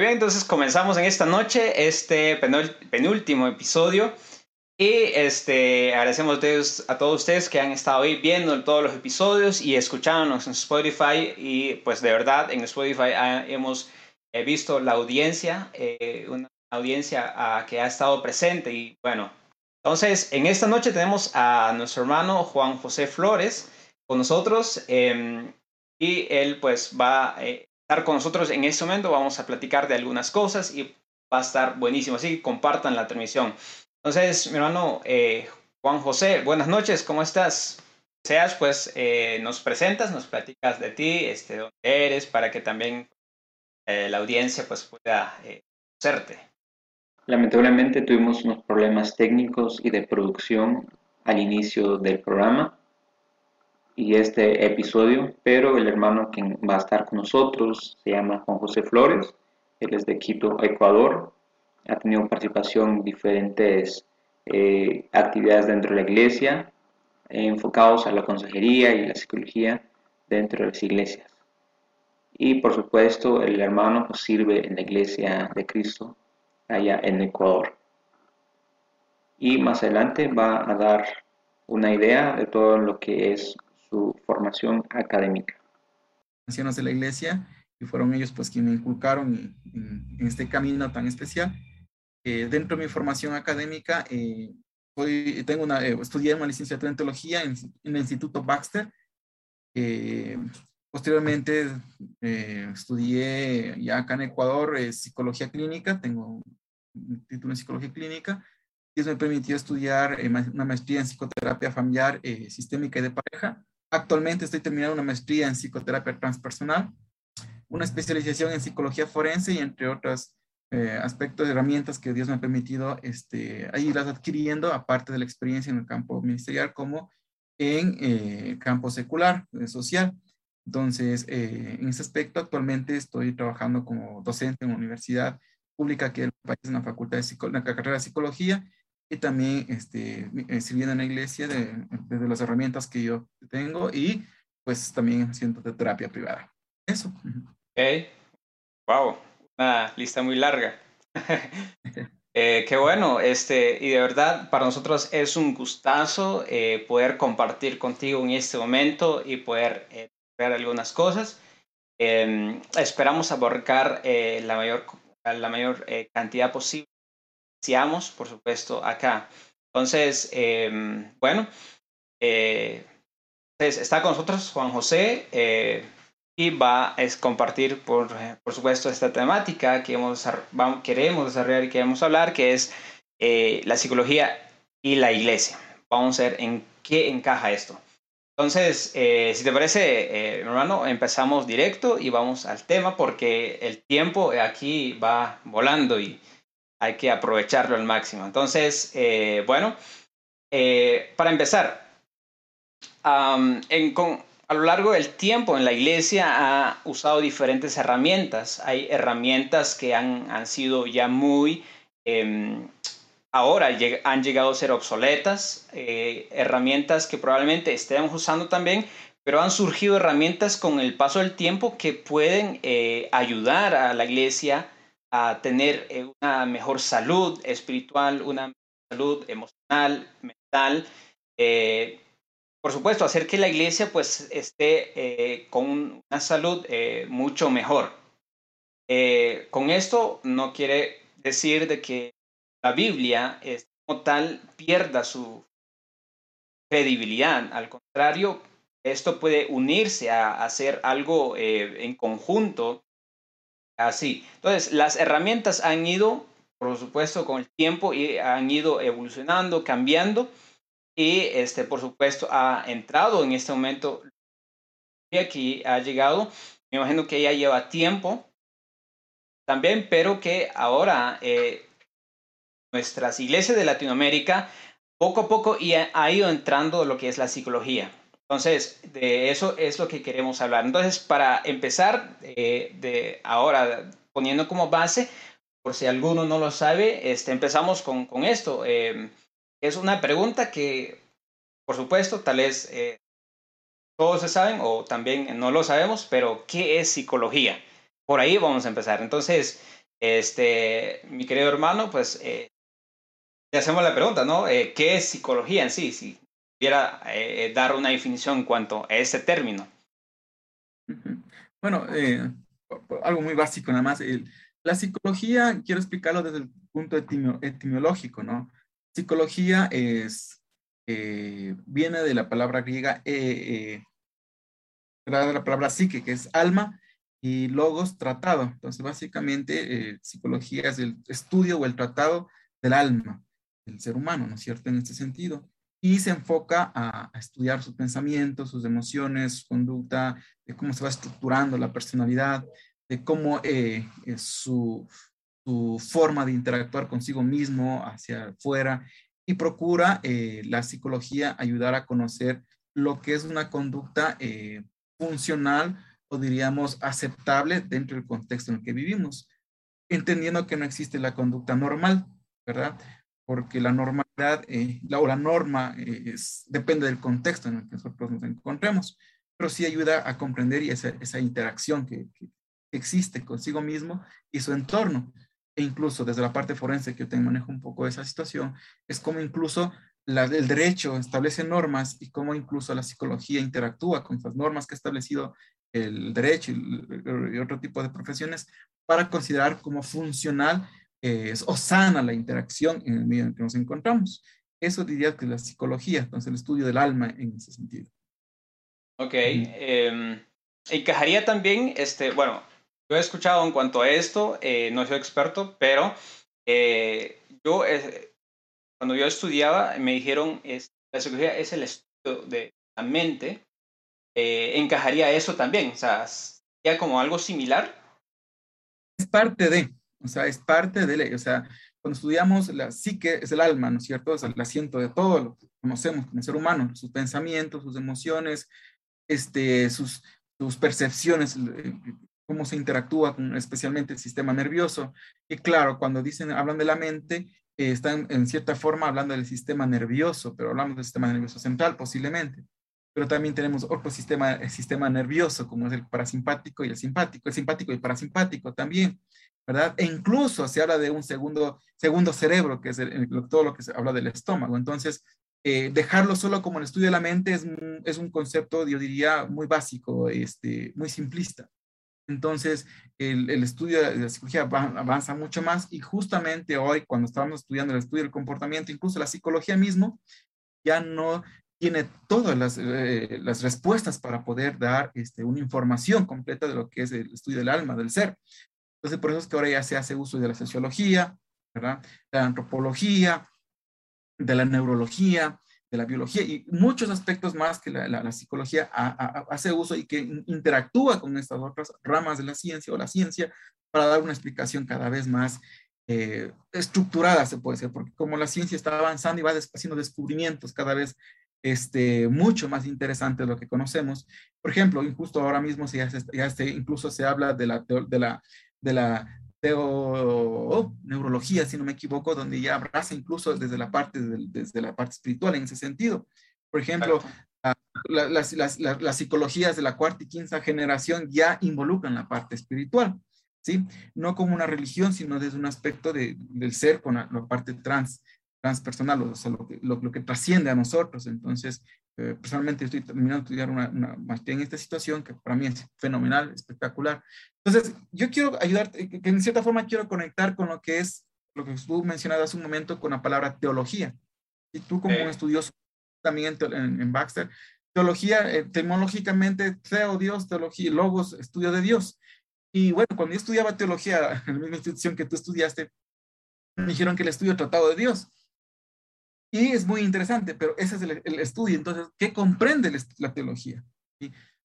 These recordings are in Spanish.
Muy bien, entonces comenzamos en esta noche este penúltimo episodio. Y este, agradecemos a todos ustedes que han estado ahí viendo todos los episodios y escuchándonos en Spotify. Y pues de verdad en Spotify hemos eh, visto la audiencia, eh, una audiencia ah, que ha estado presente. Y bueno, entonces en esta noche tenemos a nuestro hermano Juan José Flores con nosotros. Em, y él pues va a eh, estar con nosotros en este momento. Vamos a platicar de algunas cosas y va a estar buenísimo. Así que compartan la transmisión. Entonces, mi hermano eh, Juan José, buenas noches, ¿cómo estás? Seas, pues eh, nos presentas, nos platicas de ti, este, dónde eres, para que también eh, la audiencia pues pueda conocerte. Lamentablemente tuvimos unos problemas técnicos y de producción al inicio del programa y este episodio, pero el hermano que va a estar con nosotros se llama Juan José Flores, él es de Quito, Ecuador, ha tenido participación en diferentes eh, actividades dentro de la iglesia, enfocados a la consejería y la psicología dentro de las iglesias. Y por supuesto, el hermano pues, sirve en la iglesia de Cristo allá en Ecuador. Y más adelante va a dar una idea de todo lo que es su formación académica. Ancianos de la iglesia, y fueron ellos pues quienes me inculcaron en este camino tan especial eh, dentro de mi formación académica, eh, tengo una, eh, estudié una licenciatura en teología en, el Instituto Baxter. posteriormente estudié ya acá en Ecuador psicología clínica, tengo un título en psicología clínica. Y eso me permitió estudiar una maestría en psicoterapia familiar sistémica y de pareja. Actualmente estoy terminando una maestría en psicoterapia transpersonal, una especialización en psicología forense y entre otras eh, aspectos, herramientas que Dios me ha permitido este, irlas adquiriendo, aparte de la experiencia en el campo ministerial como en el eh, campo secular, eh, social. Entonces, eh, en ese aspecto, actualmente estoy trabajando como docente en una universidad pública que es en la facultad de la carrera de psicología y también este, sirviendo en la iglesia de, desde las herramientas que yo tengo y pues también haciendo de terapia privada. Eso. Ok. Wow una lista muy larga. eh, qué bueno, este, y de verdad para nosotros es un gustazo eh, poder compartir contigo en este momento y poder eh, ver algunas cosas. Em, esperamos abarcar eh, la mayor, la mayor cantidad posible, seamos, por supuesto, acá. Entonces, em, bueno, pues, está con nosotros Juan José y va a compartir, por, por supuesto, esta temática que hemos, vamos, queremos desarrollar y queremos hablar, que es eh, la psicología y la iglesia. Vamos a ver en qué encaja esto. Entonces, eh, si te parece, eh, hermano, empezamos directo y vamos al tema porque el tiempo aquí va volando y hay que aprovecharlo al máximo. Entonces, bueno, para empezar, a lo largo del tiempo en la iglesia ha usado diferentes herramientas. Hay herramientas que han, han sido ya muy, em, ahora han llegado a ser obsoletas, eh, herramientas que probablemente estemos usando también, pero han surgido herramientas con el paso del tiempo que pueden eh, ayudar a la iglesia a tener eh, una mejor salud espiritual, una salud emocional, mental por supuesto, hacer que la iglesia pues esté eh, con una salud eh, mucho mejor. Eh, con esto no quiere decir de que la Biblia como tal pierda su credibilidad. Al contrario, esto puede unirse a hacer algo en conjunto. Así. Entonces, las herramientas han ido, por supuesto, con el tiempo y han ido evolucionando, cambiando y este, por supuesto ha entrado en este momento y aquí ha llegado. Me imagino que ya lleva tiempo también, pero que ahora eh, nuestras iglesias de Latinoamérica poco a poco ha ido entrando lo que es la psicología. Entonces, de eso es lo que queremos hablar. Entonces, para empezar, eh, de ahora poniendo como base, por si alguno no lo sabe, este, empezamos con, con esto. Eh, es una pregunta que, por supuesto, tal vez eh, todos se saben o también no lo sabemos, pero ¿qué es psicología? Por ahí vamos a empezar. Entonces, este, mi querido hermano, pues eh, le hacemos la pregunta, ¿no? ¿Qué es psicología en sí? Pudiera eh, dar una definición en cuanto a ese término. Bueno, algo muy básico nada más. la psicología, quiero explicarlo desde el punto etimológico, ¿no? Psicología es, viene de la palabra griega, de la palabra psique, que es alma, y logos, tratado. Entonces, básicamente, psicología es el estudio o el tratado del alma el ser humano, ¿no es cierto? En este sentido. Y se enfoca a, estudiar sus pensamientos, sus emociones, su conducta, de cómo se va estructurando la personalidad, de cómo eh, su, su, forma de interactuar consigo mismo hacia afuera y procura eh, la psicología ayudar a conocer lo que es una conducta eh, funcional o diríamos aceptable dentro del contexto en el que vivimos, entendiendo que no existe la conducta normal, ¿verdad? porque la normalidad eh, la, o la norma eh, es, depende del contexto en el que nosotros nos encontremos, pero sí ayuda a comprender esa, esa interacción que, existe consigo mismo y su entorno. E incluso desde la parte forense, que yo te manejo un poco esa situación, es como incluso la, el derecho establece normas y cómo incluso la psicología interactúa con esas normas que ha establecido el derecho y, y otro tipo de profesiones para considerar como funcional es, o sana la interacción en el medio en que nos encontramos. Eso diría que es la psicología, entonces el estudio del alma en ese sentido. Ok. Eh, encajaría también, este, bueno, yo he escuchado en cuanto a esto, eh, no soy experto, pero eh, yo, eh, cuando yo estudiaba, me dijeron, es, la psicología es el estudio de la mente, encajaría eso también, o sea, ya como algo similar. Es parte de, o sea, es parte de ley. O sea, cuando estudiamos la psique, es el alma, ¿no es cierto? Es el asiento de todo lo que conocemos como ser humano, sus pensamientos, sus emociones, este, sus, sus percepciones, eh, cómo se interactúa con especialmente el sistema nervioso. Y claro, cuando dicen, hablan de la mente, eh, están en cierta forma hablando del sistema nervioso, pero hablamos del sistema nervioso central posiblemente. Pero también tenemos otro sistema, el sistema nervioso, como es el parasimpático y el simpático, el simpático y el parasimpático también. E incluso se habla de un segundo, cerebro, que es todo lo que se habla del estómago. Entonces, eh, dejarlo solo como el estudio de la mente es, un concepto, yo diría, muy básico, este, muy simplista. Entonces, el, el, estudio de la psicología avanza mucho más y justamente hoy, cuando estábamos estudiando el estudio del comportamiento, incluso la psicología mismo, ya no tiene todas las, eh, respuestas para poder dar este, una información completa de lo que es el estudio del alma, del ser. Entonces, por eso es que ahora ya se hace uso de la sociología, ¿verdad? De la antropología, de la neurología, de la biología y muchos aspectos más que la, psicología hace uso y que interactúa con estas otras ramas de la ciencia o la ciencia para dar una explicación cada vez más eh, estructurada, se puede decir, porque como la ciencia está avanzando y va haciendo descubrimientos cada vez este, mucho más interesantes de lo que conocemos. Por ejemplo, justo ahora mismo ya, ya se, incluso se habla de la, de la de la teo, neurología, si no me equivoco, donde ya abraza incluso desde la parte, desde la parte espiritual en ese sentido. Por ejemplo, las, las, las, psicologías de la cuarta y quinta generación ya involucran la parte espiritual, ¿sí? No como una religión, sino desde un aspecto de, del ser con la, parte trans, transpersonal, o sea, lo que, lo, lo que trasciende a nosotros. Entonces, eh, personalmente estoy terminando de estudiar una, una, maestría en esta situación que para mí es fenomenal, espectacular. Entonces, yo quiero ayudarte, que en cierta forma quiero conectar con lo que es, lo que tú mencionabas hace un momento con la palabra teología. Y tú como un estudioso también en, en, Baxter, teología, eh, etimológicamente, teo, Dios, teología, logos, estudio de Dios. Y bueno, cuando yo estudiaba teología en la misma institución que tú estudiaste, me dijeron que el estudio tratado de Dios. Y es muy interesante, pero ese es el, estudio. Entonces, ¿qué comprende la teología?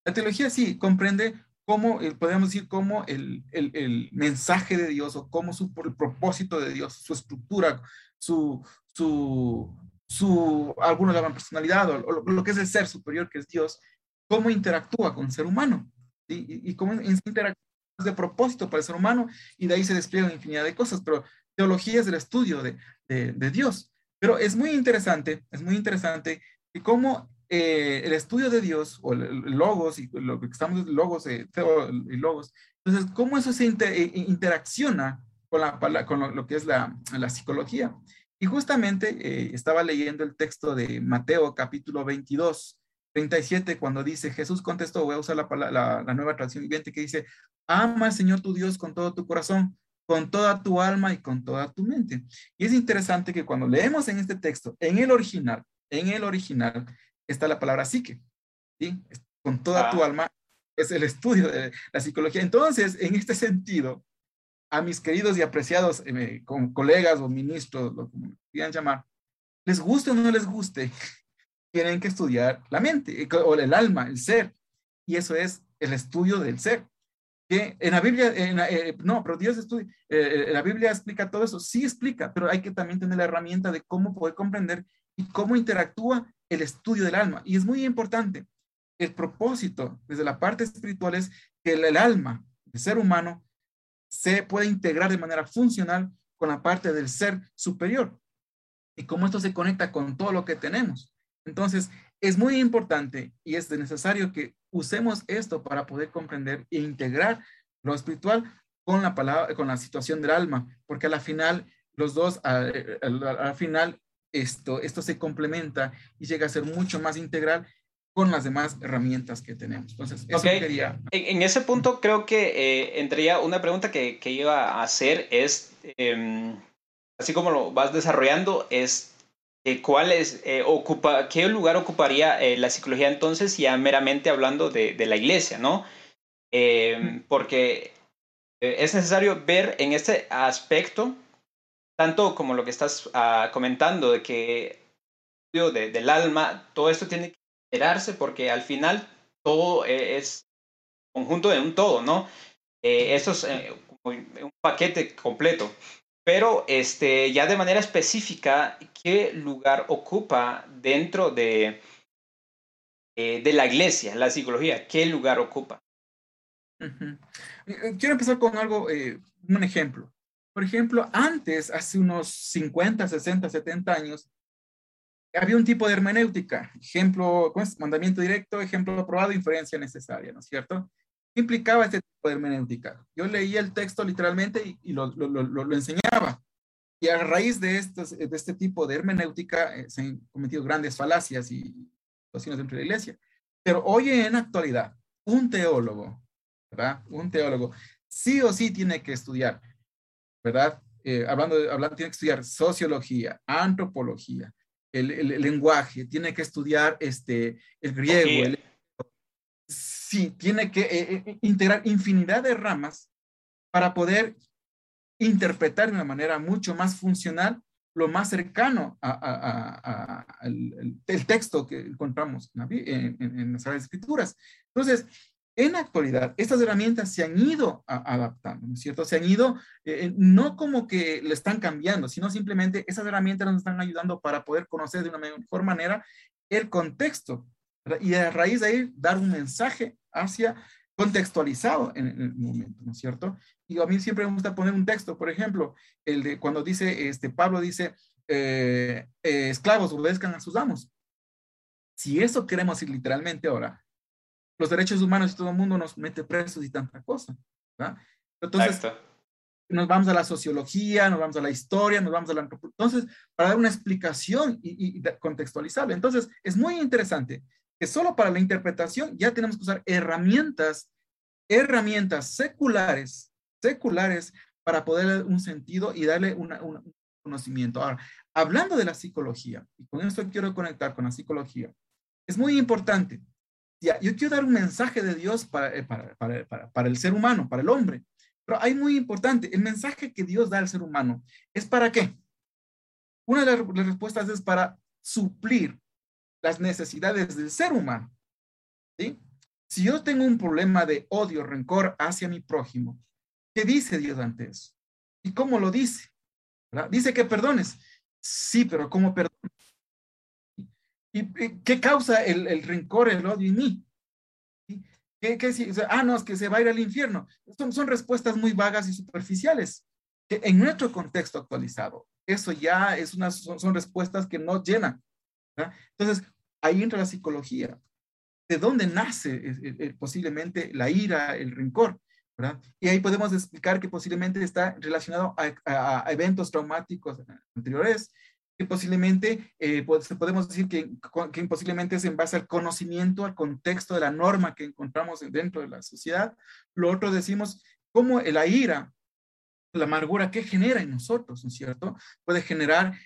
La teología sí comprende cómo, eh, podemos decir, cómo el, el, mensaje de Dios o cómo su, el propósito de Dios, su estructura, su, su, su algunos llaman personalidad o, lo, que es el ser superior que es Dios, cómo interactúa con el ser humano y, y cómo interactúa de propósito para el ser humano y de ahí se despliegan infinidad de cosas, pero teología es el estudio de, de, de Dios. Pero es muy interesante, es muy interesante que cómo eh, el estudio de Dios o el, logos y lo que estamos logos eh, y logos, entonces cómo eso se eh, interacciona con, la, con lo, que es la, psicología. Y justamente eh, estaba leyendo el texto de Mateo capítulo 22, 37, cuando dice, Jesús contestó, voy a usar la, la, la nueva traducción viviente que dice, ama al Señor tu Dios con todo tu corazón, con toda tu alma y con toda tu mente. Y es interesante que cuando leemos en este texto, en el original, en el original está la palabra psique, ¿sí? Con toda tu ah. alma es el estudio de la psicología. Entonces, en este sentido, a mis queridos y apreciados eh, colegas o ministros, lo que quieran llamar, les guste o no les guste, tienen que estudiar la mente eh, o el alma, el ser. Y eso es el estudio del ser. Que en la Biblia, eh, no, pero Dios estudia, la Biblia explica todo eso, sí explica, pero hay que también tener la herramienta de cómo poder comprender y cómo interactúa el estudio del alma. Y es muy importante. El propósito desde la parte espiritual es que el alma, el ser humano, se puede integrar de manera funcional con la parte del ser superior y cómo esto se conecta con todo lo que tenemos. Entonces, es muy importante y es necesario que usemos esto para poder comprender e integrar lo espiritual con la palabra, con la situación del alma, porque a la final, los dos, al, final, esto, esto se complementa y llega a ser mucho más integral con las demás herramientas que tenemos. Entonces, eso quería. En, ese punto creo que eh, entraría una pregunta que, que, iba a hacer es, em, así como lo vas desarrollando, es eh, cuál es, eh, ocupa, qué lugar ocuparía la psicología entonces, ya meramente hablando de, de la iglesia, ¿no? Em, porque es necesario ver en este aspecto, tanto como lo que estás ah, comentando, de que de, del alma, todo esto tiene que porque al final todo e-, es conjunto de un todo, ¿no? Eh, eso es eh, un paquete completo. Pero este, ya de manera específica, ¿qué lugar ocupa dentro de, eh, de la iglesia, la psicología? ¿Qué lugar ocupa? Quiero empezar con algo, un ejemplo. Por ejemplo, antes, hace unos 50, 60, 70 años, había un tipo de hermenéutica, ejemplo, ¿cómo es? Mandamiento directo, ejemplo aprobado, inferencia necesaria, ¿no es cierto? ¿Qué implicaba este tipo de hermenéutica? Yo leía el texto literalmente y, lo, lo, lo, enseñaba. Y a raíz de, estos, de este tipo de hermenéutica eh, se han cometido grandes falacias y situaciones dentro de la iglesia. Pero hoy en actualidad, un teólogo, ¿verdad? Un teólogo sí o sí tiene que estudiar, ¿verdad? Eh, hablando, de, hablando, tiene que estudiar sociología, antropología, el, lenguaje, tiene que estudiar este, el griego. Tiene que eh, eh, integrar infinidad de ramas para poder interpretar de una manera mucho más funcional lo más cercano a, el, texto que encontramos en, en, las escrituras. Entonces, en la actualidad, estas herramientas se han ido adaptando, ¿no es cierto? Se han ido, eh, no como que le están cambiando, sino simplemente esas herramientas nos están ayudando para poder conocer de una mejor manera el contexto y a raíz de ahí dar un mensaje hacia contextualizado en, el momento, ¿no es cierto? Y a mí siempre me gusta poner un texto, por ejemplo, el de cuando dice, este, Pablo dice, eh, eh, esclavos obedezcan a sus amos. Si eso queremos decir literalmente ahora, los derechos humanos y todo el mundo nos mete presos y tanta cosa. ¿verdad? Entonces, nos vamos a la sociología, nos vamos a la historia, nos vamos a la antropología. Entonces, para dar una explicación y, y, contextualizable. Entonces, es muy interesante que solo para la interpretación ya tenemos que usar herramientas, herramientas seculares, seculares, para poder dar un sentido y darle un conocimiento. Ahora, hablando de la psicología, y con esto quiero conectar con la psicología, es muy importante yo quiero dar un mensaje de Dios eh, para, para, para, para, el ser humano, para el hombre. Pero hay muy importante, el mensaje que Dios da al ser humano es para qué? Una de las respuestas es para suplir las necesidades del ser humano. ¿sí? Si yo tengo un problema de odio, rencor hacia mi prójimo, ¿qué dice Dios ante eso? ¿Y cómo lo dice? Dice que perdones. Sí, pero ¿cómo perdones? ¿Y qué causa el, el rencor, el odio en mí? ¿Qué, qué, ah, no, es que se va a ir al infierno. Son, son respuestas muy vagas y superficiales. En nuestro contexto actualizado, eso ya es una, son, son respuestas que no llenan. Entonces, ahí entra la psicología. ¿De dónde nace posiblemente la ira, el rencor? Y ahí podemos explicar que posiblemente está relacionado a, eventos traumáticos anteriores, que posiblemente eh, podemos decir que, que, posiblemente es en base al conocimiento, al contexto de la norma que encontramos dentro de la sociedad. Lo otro decimos cómo la ira, la amargura, ¿qué genera en nosotros, ¿no es cierto? Puede generar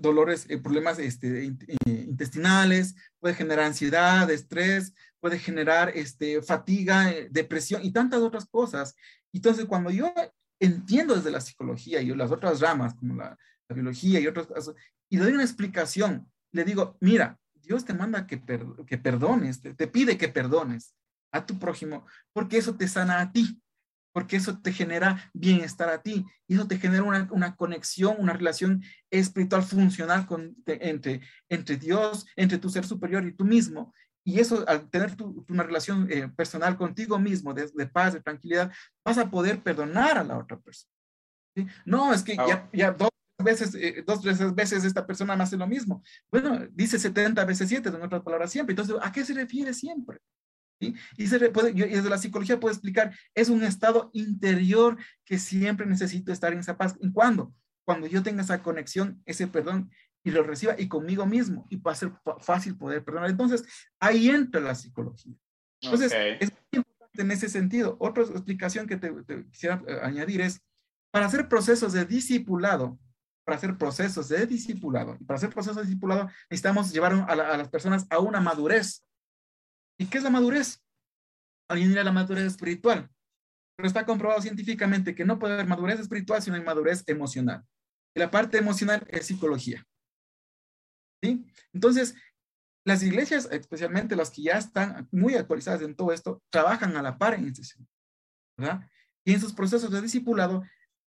dolores, eh, problemas este, eh, intestinales, puede generar ansiedad, estrés, puede generar este, fatiga, eh, depresión y tantas otras cosas. Entonces, cuando yo entiendo desde la psicología y las otras ramas, como la, biología y otros casos, y doy una explicación, le digo, mira, Dios te manda que, que perdones, te, pide que perdones a tu prójimo, porque eso te sana a ti porque eso te genera bienestar a ti y eso te genera una, conexión, una relación espiritual funcional con, entre, entre Dios, entre tu ser superior y tú mismo. Y eso, al tener una relación eh, personal contigo mismo, de, paz, de tranquilidad, vas a poder perdonar a la otra persona. No, es que ya, ya dos veces, eh, dos veces, veces esta persona me hace lo mismo. Bueno, dice 70 veces 7, en otras palabras, siempre. Entonces, ¿a qué se refiere siempre? Y, se puede, y desde la psicología puedo explicar, es un estado interior que siempre necesito estar en esa paz. ¿En cuándo? Cuando yo tenga esa conexión, ese perdón y lo reciba y conmigo mismo y va a ser fácil poder perdonar. Entonces, ahí entra la psicología. Entonces, es muy importante en ese sentido. Otra explicación que te, quisiera eh, añadir es, para hacer procesos de discipulado, para hacer procesos de discipulado, y para hacer procesos de discipulado necesitamos llevar a, a las personas a una madurez ¿Y qué es la madurez? Alguien dirá la madurez espiritual, pero está comprobado científicamente que no puede haber madurez espiritual si no hay madurez emocional. Y la parte emocional es psicología. ¿Sí? Entonces, las iglesias, especialmente las que ya están muy actualizadas en todo esto, trabajan a la par en este ¿verdad? Y en sus procesos de discipulado,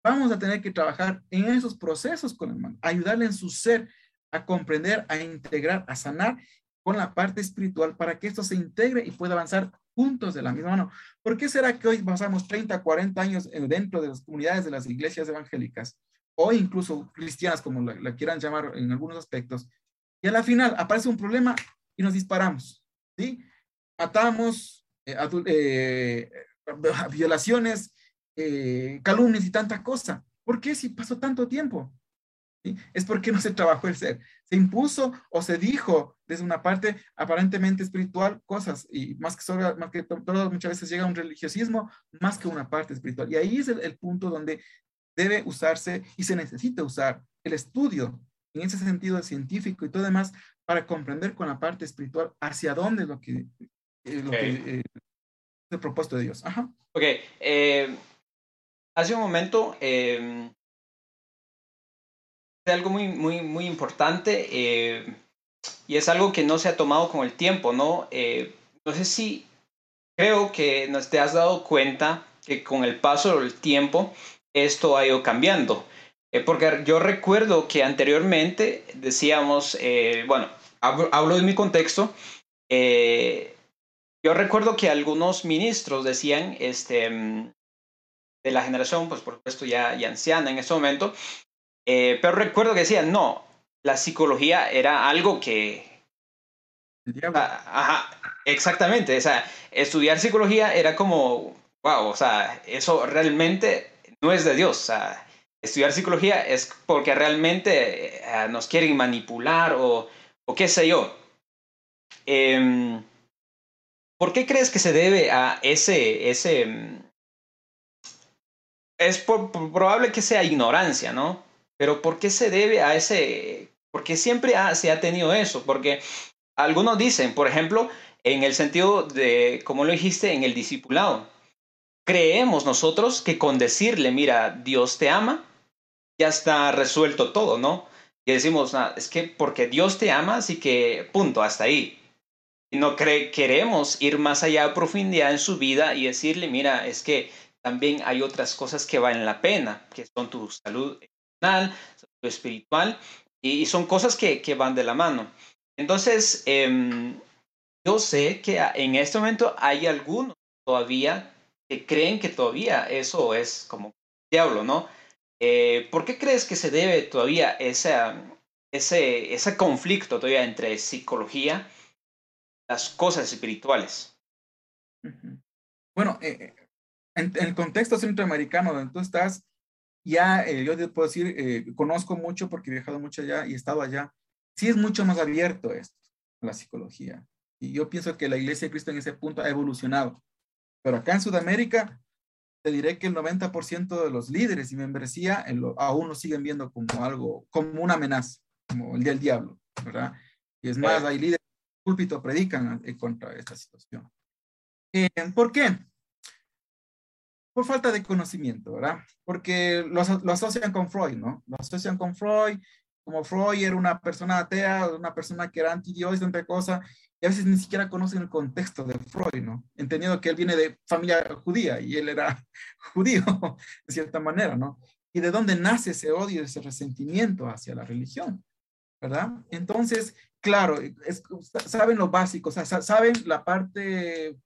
vamos a tener que trabajar en esos procesos con el hermano, ayudarle en su ser a comprender, a integrar, a sanar con la parte espiritual para que esto se integre y pueda avanzar juntos de la misma mano. ¿Por qué será que hoy pasamos 30, 40 años dentro de las comunidades de las iglesias evangélicas o incluso cristianas, como la, quieran llamar en algunos aspectos, y a la final aparece un problema y nos disparamos, ¿sí? Matamos, eh, eh, violaciones, eh, calumnias y tanta cosa. ¿Por qué si pasó tanto tiempo? Es porque no se trabajó el ser. Se impuso o se dijo desde una parte aparentemente espiritual cosas y más que, sobre, más que todo, muchas veces llega un religiosismo más que una parte espiritual. Y ahí es el, punto donde debe usarse y se necesita usar el estudio en ese sentido científico y todo demás para comprender con la parte espiritual hacia dónde es lo que, eh, lo que eh, es el propósito de Dios. Ajá. Ok. Eh, hace un momento em, algo muy, muy, muy importante eh, y es algo que no se ha tomado con el tiempo, ¿no? Eh, no sé si creo que nos te has dado cuenta que con el paso del tiempo esto ha ido cambiando. Eh, porque yo recuerdo que anteriormente decíamos, bueno, hablo, de mi contexto, yo recuerdo que algunos ministros decían, este, mm, de la generación, pues por supuesto ya, ya anciana en ese momento, eh, pero recuerdo que decían, no, la psicología era algo que... Ah, ajá, exactamente. O sea, estudiar psicología era como, wow, o sea, eso realmente no es de Dios. O sea, estudiar psicología es porque realmente eh, nos quieren manipular o, o qué sé yo. Em, ¿Por qué crees que se debe a ese, ese, mm, es probable que sea ignorancia, ¿no? Pero ¿por qué se debe a ese? Porque siempre se ha tenido eso, porque algunos dicen, por ejemplo, en el sentido de, como lo dijiste, en el discipulado. Creemos nosotros que con decirle, mira, Dios te ama, ya está resuelto todo, ¿no? Y decimos, ah, es que porque Dios te ama, así que punto, hasta ahí. Y no queremos ir más allá a profundidad en su vida y decirle, mira, es que también hay otras cosas que valen la pena, que son tu salud espiritual, y, son cosas que, que, van de la mano. Entonces, em, yo sé que en este momento hay algunos todavía que creen que todavía eso es como diablo, ¿no? Eh, ¿Por qué crees que se debe todavía ese, ese, conflicto todavía entre psicología y las cosas espirituales? Bueno, eh, en, el contexto centroamericano donde tú estás, ya eh, yo te puedo decir, eh, conozco mucho porque he viajado mucho allá y he estado allá, sí es mucho más abierto esto, la psicología. Y yo pienso que la Iglesia de Cristo en ese punto ha evolucionado. Pero acá en Sudamérica, te diré que el 90% de los líderes y membresía aún lo siguen viendo como algo, como una amenaza, como el del diablo, ¿verdad? Y es más, hay líderes que púlpito predican contra esta situación. Eh, ¿Por qué? Por falta de conocimiento, ¿verdad? Porque lo, asocian con Freud, ¿no? Lo asocian con Freud, como Freud era una persona atea, una persona que era anti-Dios, entre cosas, y a veces ni siquiera conocen el contexto de Freud, ¿no? Entendiendo que él viene de familia judía y él era judío, de cierta manera, ¿no? Y de dónde nace ese odio, ese resentimiento hacia la religión, ¿verdad? Entonces, claro, saben lo básico, saben la parte,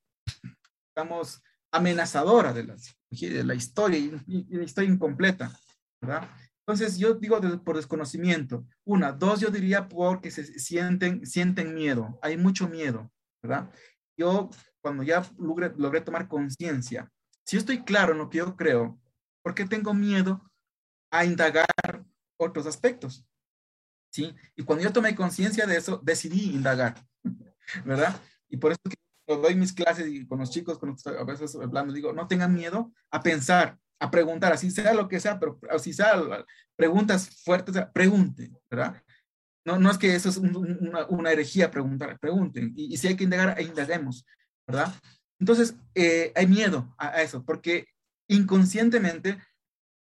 digamos, amenazadora de la, de la historia y, la historia incompleta, ¿verdad? Entonces yo digo por desconocimiento. Una, dos, yo diría porque se sienten, sienten miedo, hay mucho miedo, ¿verdad? Yo cuando ya logré, logré tomar conciencia, si estoy claro en lo que yo creo, ¿por qué tengo miedo a indagar otros aspectos? ¿Sí? Y cuando yo tomé conciencia de eso, decidí indagar, ¿verdad? Y por eso que doy mis clases y con los chicos, a veces hablando, digo, no tengan miedo a pensar, a preguntar, así sea lo que sea, pero si sea preguntas fuertes, pregunten, ¿verdad? No, no es que eso es una, una, herejía preguntar, pregunten. Y, si hay que indagar, indaguemos, ¿verdad? Entonces, eh, hay miedo a, eso, porque inconscientemente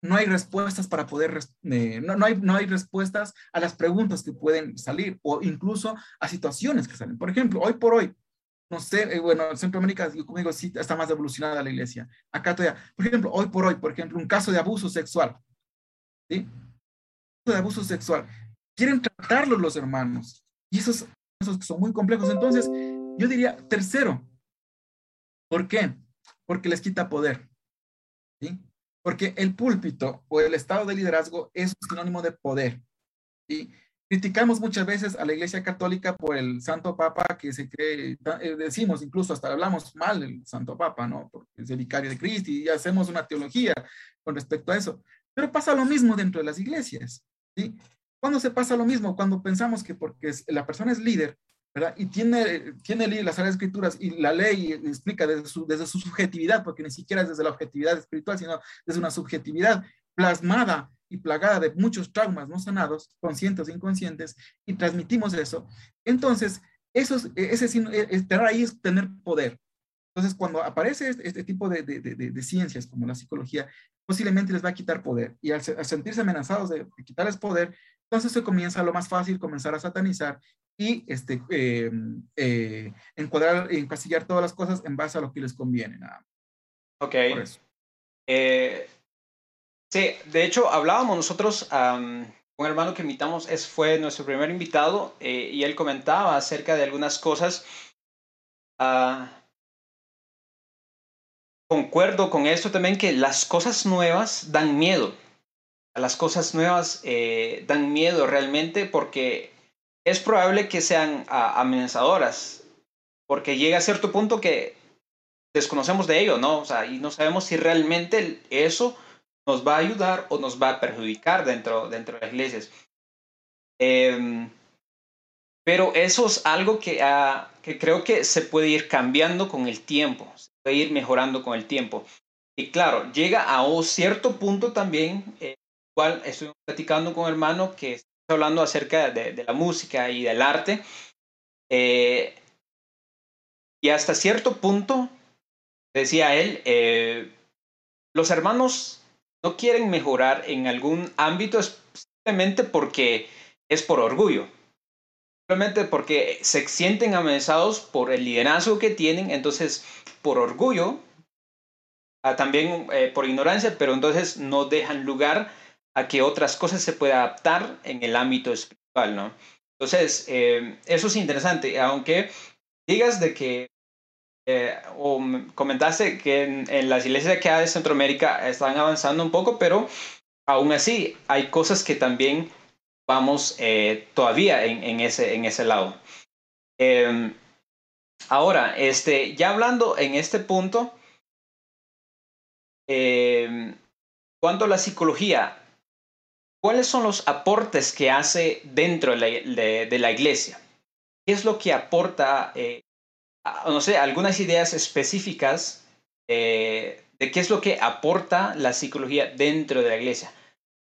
no hay respuestas para poder, eh, no, no, hay, no hay respuestas a las preguntas que pueden salir o incluso a situaciones que salen. Por ejemplo, hoy por hoy, no sé, eh, bueno, Centroamérica, yo conmigo sí está más evolucionada la iglesia. Acá todavía, por ejemplo, hoy por hoy, por ejemplo, un caso de abuso sexual, ¿sí? de abuso sexual. Quieren tratarlo los hermanos. Y esos, esos son muy complejos. Entonces, yo diría, tercero, ¿por qué? Porque les quita poder. ¿sí? Porque el púlpito o el estado de liderazgo es sinónimo de poder. ¿sí? Criticamos muchas veces a la Iglesia Católica por el Santo Papa que se cree, eh, decimos incluso hasta hablamos mal del Santo Papa, ¿no? Porque es el vicario de Cristo y hacemos una teología con respecto a eso. Pero pasa lo mismo dentro de las iglesias, ¿sí? ¿Cuándo se pasa lo mismo? Cuando pensamos que porque la persona es líder, ¿verdad? Y tiene, tiene las Sagradas Escrituras y la ley explica desde su, desde su subjetividad, porque ni siquiera es desde la objetividad espiritual, sino desde una subjetividad plasmada y plagada de muchos traumas no sanados, conscientes e inconscientes, y transmitimos eso, entonces, eso es, ese, estar ahí es tener poder. Entonces, cuando aparece este, este tipo de, de, de, ciencias como la psicología, posiblemente les va a quitar poder. Y al, sentirse amenazados de, quitarles poder, entonces se comienza lo más fácil, comenzar a satanizar y este, eh, eh, encuadrar, encasillar todas las cosas en base a lo que les conviene. Nada. Ok. Eh, Sí, de hecho hablábamos nosotros con un hermano que invitamos, es, fue nuestro primer invitado eh, y él comentaba acerca de algunas cosas. Ah, concuerdo con esto también que las cosas nuevas dan miedo. Las cosas nuevas eh, dan miedo realmente porque es probable que sean ah, amenazadoras, porque llega a cierto punto que desconocemos de ello, ¿no? O sea, y no sabemos si realmente eso nos va a ayudar o nos va a perjudicar dentro, dentro de las iglesias. Em, pero eso es algo que, ah, que creo que se puede ir cambiando con el tiempo, se puede ir mejorando con el tiempo. Y claro, llega a un cierto punto también, eh, cual estoy platicando con un hermano que está hablando acerca de, la música y del arte. Eh, y hasta cierto punto, decía él, eh, los hermanos no quieren mejorar en algún ámbito simplemente porque es por orgullo. Simplemente porque se sienten amenazados por el liderazgo que tienen, entonces por orgullo, ah, también eh, por ignorancia, pero entonces no dejan lugar a que otras cosas se puedan adaptar en el ámbito espiritual, ¿no? Entonces, eh, eso es interesante, aunque digas de que eh, o comentaste que en, las iglesias de acá de Centroamérica están avanzando un poco, pero aún así hay cosas que también vamos eh, todavía en, ese, en ese lado. Em, ahora, este, ya hablando en este punto, cuanto a la psicología, ¿cuáles son los aportes que hace dentro de la, iglesia? ¿Qué es lo que aporta, eh, no sé, algunas ideas específicas eh, de qué es lo que aporta la psicología dentro de la iglesia?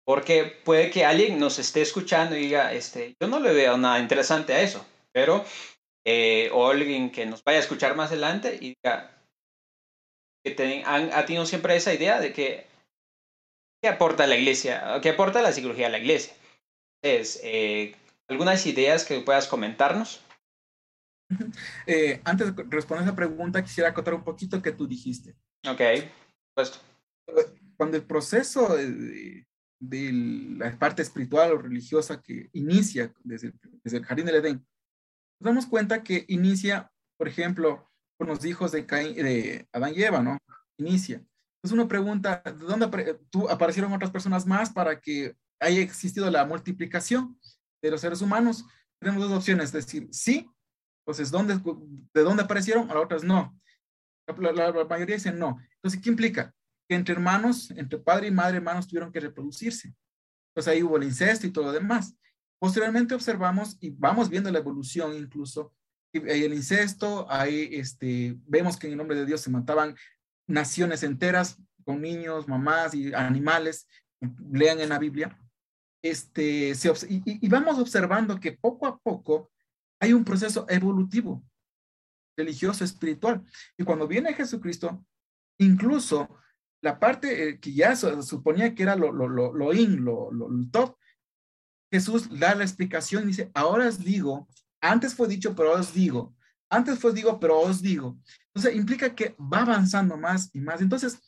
Porque puede que alguien nos esté escuchando y diga, este, yo no le veo nada interesante a eso, pero, eh, alguien que nos vaya a escuchar más adelante y diga, que han, ha tenido siempre esa idea de que, ¿qué aporta la iglesia? ¿Qué aporta la psicología a la iglesia? Es, eh, ¿algunas ideas que puedas comentarnos? Eh, antes de responder esa pregunta, quisiera acotar un poquito que tú dijiste. Ok, puesto. Cuando el proceso de, de la parte espiritual o religiosa que inicia desde, desde el jardín del Edén, nos damos cuenta que inicia, por ejemplo, con los hijos de, de Adán y Eva, ¿no? Inicia. Entonces uno pregunta, ¿de dónde tú, aparecieron otras personas más para que haya existido la multiplicación de los seres humanos? Tenemos dos opciones, es decir, sí, entonces, ¿dónde, ¿de dónde aparecieron? A las otras no. La, mayoría dicen no. Entonces, ¿qué implica? que entre hermanos, entre padre y madre, hermanos tuvieron que reproducirse. Entonces ahí hubo el incesto y todo lo demás. Posteriormente observamos y vamos viendo la evolución incluso. Hay el incesto, ahí este, vemos que en el nombre de Dios se mataban naciones enteras con niños, mamás y animales. Lean en la Biblia. Este, y vamos observando que poco a poco hay un proceso evolutivo, religioso, espiritual. Y cuando viene Jesucristo, incluso la parte eh, que ya suponía que era lo, lo in, lo, lo, top, Jesús da la explicación y dice, ahora os digo, antes fue dicho, pero os digo, antes fue digo, pero os digo. Entonces implica que va avanzando más y más. Entonces,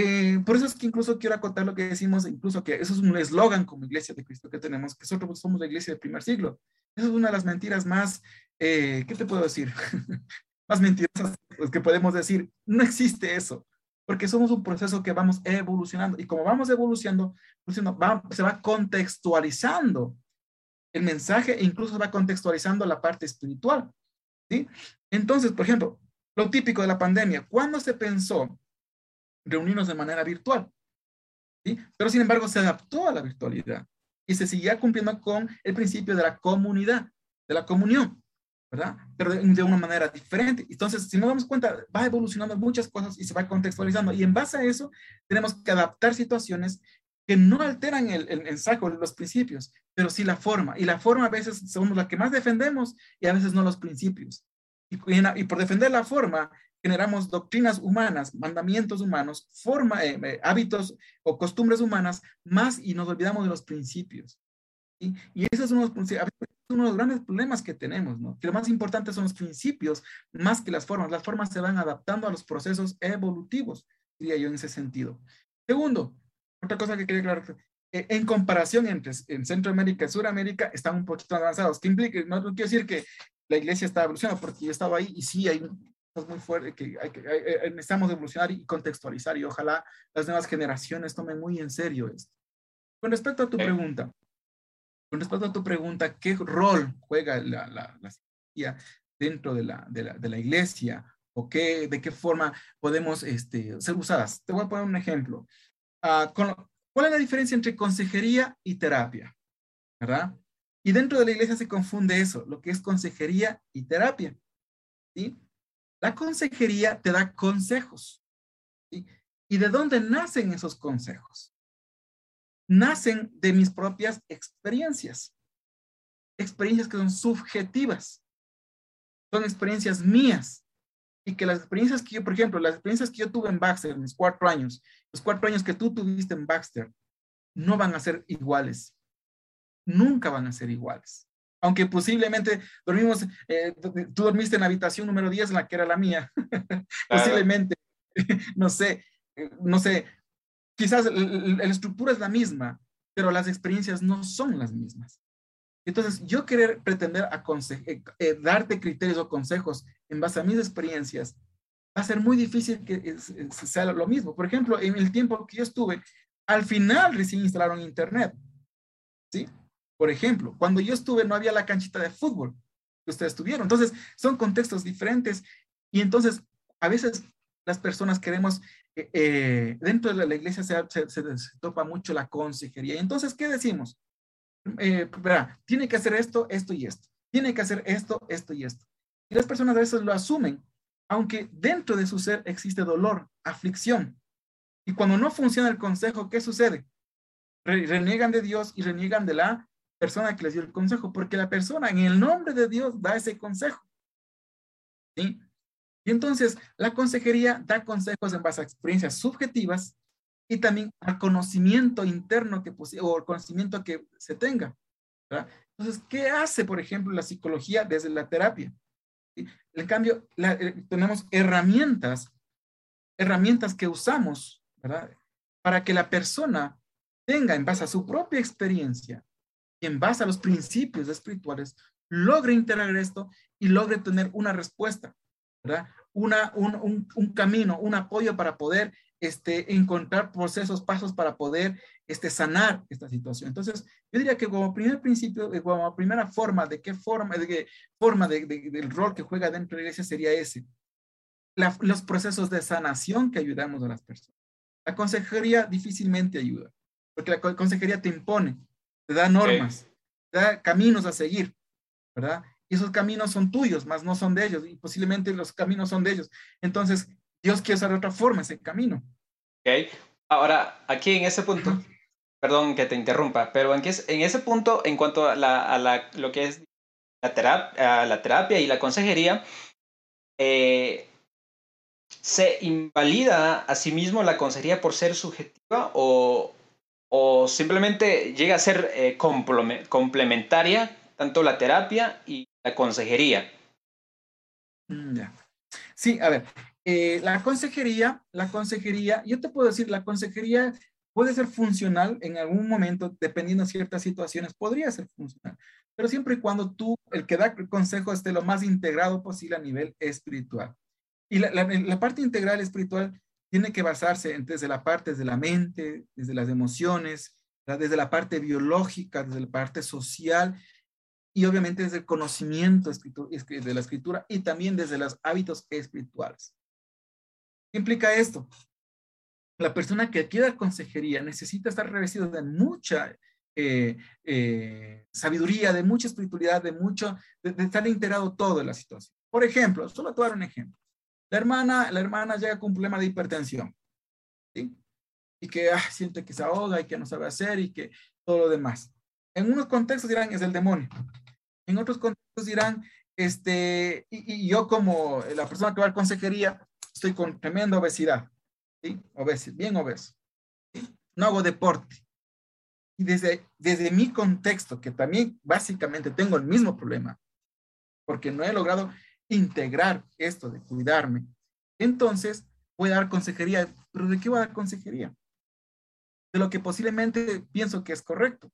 eh, por eso es que incluso quiero acotar lo que decimos, incluso que eso es un eslogan como iglesia de Cristo que tenemos, que nosotros somos la iglesia del primer siglo. Esa es una de las mentiras más, eh, ¿qué te puedo decir? más mentirosas que podemos decir. No existe eso porque somos un proceso que vamos evolucionando y como vamos evolucionando, se va contextualizando el mensaje e incluso se va contextualizando la parte espiritual. ¿sí? Entonces, por ejemplo, lo típico de la pandemia, ¿cuándo se pensó reunirnos de manera virtual? ¿sí? Pero sin embargo se adaptó a la virtualidad y se seguía cumpliendo con el principio de la comunidad, de la comunión. ¿verdad? Pero de, una manera diferente. Entonces, si nos damos cuenta, va evolucionando muchas cosas y se va contextualizando. Y en base a eso, tenemos que adaptar situaciones que no alteran el, el mensaje los principios, pero sí la forma. Y la forma a veces somos la que más defendemos y a veces no los principios. Y por defender la forma, generamos doctrinas humanas, mandamientos humanos, forma, eh, eh, hábitos o costumbres humanas, más y nos olvidamos de los principios. Y, y eso es uno, uno de los grandes problemas que tenemos, ¿no? Que lo más importante son los principios más que las formas. Las formas se van adaptando a los procesos evolutivos, diría yo en ese sentido. Segundo, otra cosa que quería aclarar, eh, en comparación entre en Centroamérica y Sudamérica, están un poquito avanzados. ¿Qué implica? No, quiero decir que la iglesia está evolucionando, porque yo estaba ahí y sí hay muy fuertes que, hay que hay, necesitamos evolucionar y contextualizar y ojalá las nuevas generaciones tomen muy en serio esto. Con respecto a tu pregunta, con respecto a tu pregunta, ¿qué rol juega la, la, psicología dentro de la, de la, de la iglesia? ¿O qué, de qué forma podemos este, ser usadas? Te voy a poner un ejemplo. Uh, con, ¿Cuál es la diferencia entre consejería y terapia? ¿Verdad? Y dentro de la iglesia se confunde eso, lo que es consejería y terapia. ¿sí? La consejería te da consejos. ¿Y de dónde nacen esos consejos? nacen de mis propias experiencias. Experiencias que son subjetivas. Son experiencias mías. Y que las experiencias que yo, por ejemplo, las experiencias que yo tuve en Baxter en mis cuatro años, los cuatro años que tú tuviste en Baxter, no van a ser iguales. Nunca van a ser iguales. Aunque posiblemente dormimos, eh, tú dormiste en la habitación número 10, en la que era la mía. posiblemente, no sé, eh, no sé, quizás la estructura es la misma, pero las experiencias no son las mismas. Entonces, yo querer pretender eh, eh, darte criterios o consejos en base a mis experiencias, va a ser muy difícil que sea lo mismo. Por ejemplo, en el tiempo que yo estuve, al final recién instalaron Internet. Por ejemplo, cuando yo estuve no había la canchita de fútbol que ustedes tuvieron. Entonces, son contextos diferentes y entonces a veces las personas queremos, eh, eh, dentro de la iglesia se, se, topa mucho la consejería. Entonces, ¿qué decimos? Eh, tiene que hacer esto, esto y esto. Tiene que hacer esto, esto y esto. Y las personas a veces lo asumen, aunque dentro de su ser existe dolor, aflicción. Y cuando no funciona el consejo, ¿qué sucede? reniegan de Dios y reniegan de la persona que les dio el consejo, porque la persona en el nombre de Dios da ese consejo. ¿Sí? Y entonces la consejería da consejos en base a experiencias subjetivas y también al conocimiento interno que o el conocimiento que se tenga. Entonces, ¿qué hace, por ejemplo, la psicología desde la terapia? En cambio, eh, tenemos herramientas, herramientas que usamos, ¿verdad? Para que la persona tenga en base a su propia experiencia y en base a los principios espirituales, logre integrar esto y logre tener una respuesta. Una, un, un, camino, un apoyo para poder este, encontrar procesos, pasos para poder este, sanar esta situación. Entonces, yo diría que como primer principio, eh, como primera forma, de qué forma, de qué forma de, del rol que juega dentro de la iglesia sería ese. los procesos de sanación que ayudamos a las personas. La consejería difícilmente ayuda, porque la consejería te impone, te da normas, te da caminos a seguir, ¿verdad? Y esos caminos son tuyos, más no son de ellos, y posiblemente los caminos son de ellos. Entonces, Dios quiere usar de otra forma ese camino. Ok. Ahora, aquí en ese punto, perdón que te interrumpa, pero en, en ese punto, en cuanto a, la, lo que es la terapia, la terapia y la consejería, eh, ¿se invalida a sí mismo la consejería por ser subjetiva o, o simplemente llega a ser eh, complementaria tanto la terapia y la consejería? Mm, sí, a ver, eh, la consejería, la consejería, yo te puedo decir, la consejería puede ser funcional en algún momento, dependiendo de ciertas situaciones, podría ser funcional, pero siempre y cuando tú, el que da el consejo, esté lo más integrado posible a nivel espiritual. Y la, la, parte integral espiritual tiene que basarse desde la parte de la mente, desde las emociones, desde la parte biológica, desde la parte social y obviamente desde el conocimiento de la escritura y también desde los hábitos espirituales. ¿Qué implica esto? La persona que quiera consejería necesita estar revestido de mucha eh, eh, sabiduría, de mucha espiritualidad, de mucho, de, estar integrado todo en la situación. Por ejemplo, solo te voy un ejemplo. La hermana, la hermana llega con un problema de hipertensión, ¿sí? Y que ah, siente que se ahoga y que no sabe hacer y que todo lo demás. En unos contextos dirán es el demonio. En otros contextos dirán, este, y, y yo como la persona que va a la consejería, estoy con tremenda obesidad, ¿sí? Bien obeso. No hago deporte. Y desde, desde mi contexto, que también básicamente tengo el mismo problema, porque no he logrado integrar esto de cuidarme, entonces voy a dar consejería. ¿Pero de qué voy a dar consejería? De lo que posiblemente pienso que es correcto.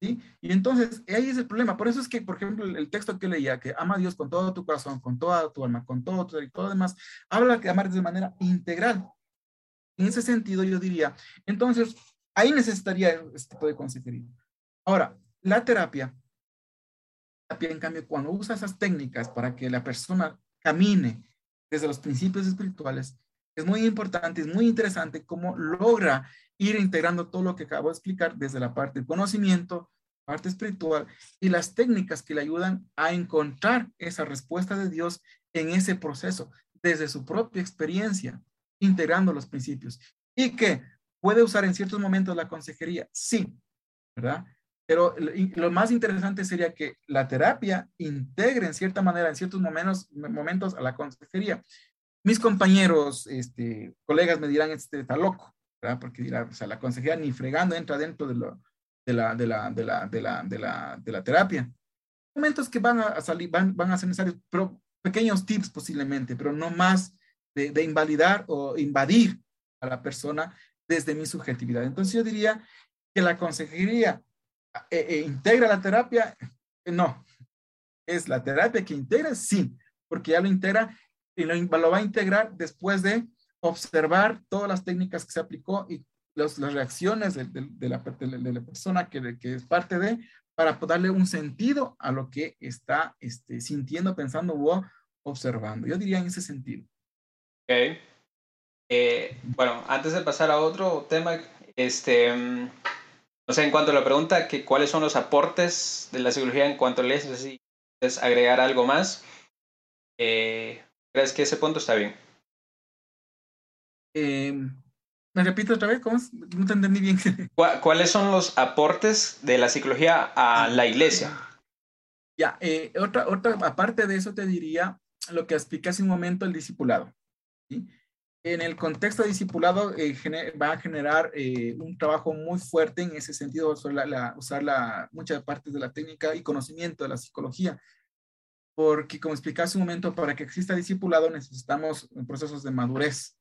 Y entonces, ahí es el problema. Por eso es que, por ejemplo, el texto que leía, que ama a Dios con todo tu corazón, con toda tu alma, con todo y todo demás, habla de amar de manera integral. En ese sentido, yo diría, entonces, ahí necesitaría este tipo de consejería. Ahora, la terapia, en cambio, cuando usa esas técnicas para que la persona camine desde los principios espirituales, es muy importante, es muy interesante cómo logra ir integrando todo lo que acabo de explicar desde la parte del conocimiento, parte espiritual y las técnicas que le ayudan a encontrar esa respuesta de Dios en ese proceso, desde su propia experiencia, integrando los principios. Y que puede usar en ciertos momentos la consejería, sí, ¿verdad? Pero lo más interesante sería que la terapia integre en cierta manera, en ciertos momentos, momentos a la consejería. Mis compañeros, este, colegas me dirán, este está loco, porque dirá, o sea, la consejería ni fregando entra dentro de, lo, de, la, de, la, de, la, de, la, de, la, de la terapia. Momentos que van a salir, van, van a ser necesarios, pero pequeños tips posiblemente, pero no más de, de invalidar o invadir a la persona desde mi subjetividad. Entonces yo diría que la consejería eh, eh, integra la terapia, no. Es la terapia que integra, sí, porque ya lo integra y lo, va a integrar después de observar todas las técnicas que se aplicó y las reacciones de, la, de, la, persona que, es parte de, para darle un sentido a lo que está este, sintiendo, pensando o observando. Yo diría en ese sentido. Ok. Eh, bueno, antes de pasar a otro tema, este, no sé, en cuanto a la pregunta, que cuáles son los aportes de la psicología en cuanto a leyes, no sé si quieres agregar algo más. Eh, ¿Crees que ese punto está bien? Eh, ¿Me repito otra vez? ¿Cómo? No te entendí bien. ¿Cuáles son los aportes de la psicología a ah, la iglesia? Ya, eh, otra, otra, aparte de eso te diría lo que expliqué hace un momento, el discipulado. ¿sí? En el contexto de discipulado eh, va a generar eh, un trabajo muy fuerte en ese sentido, usar, la, usar la, muchas partes de la técnica y conocimiento de la psicología. Porque, como expliqué hace un momento, para que exista discipulado necesitamos procesos de madurez.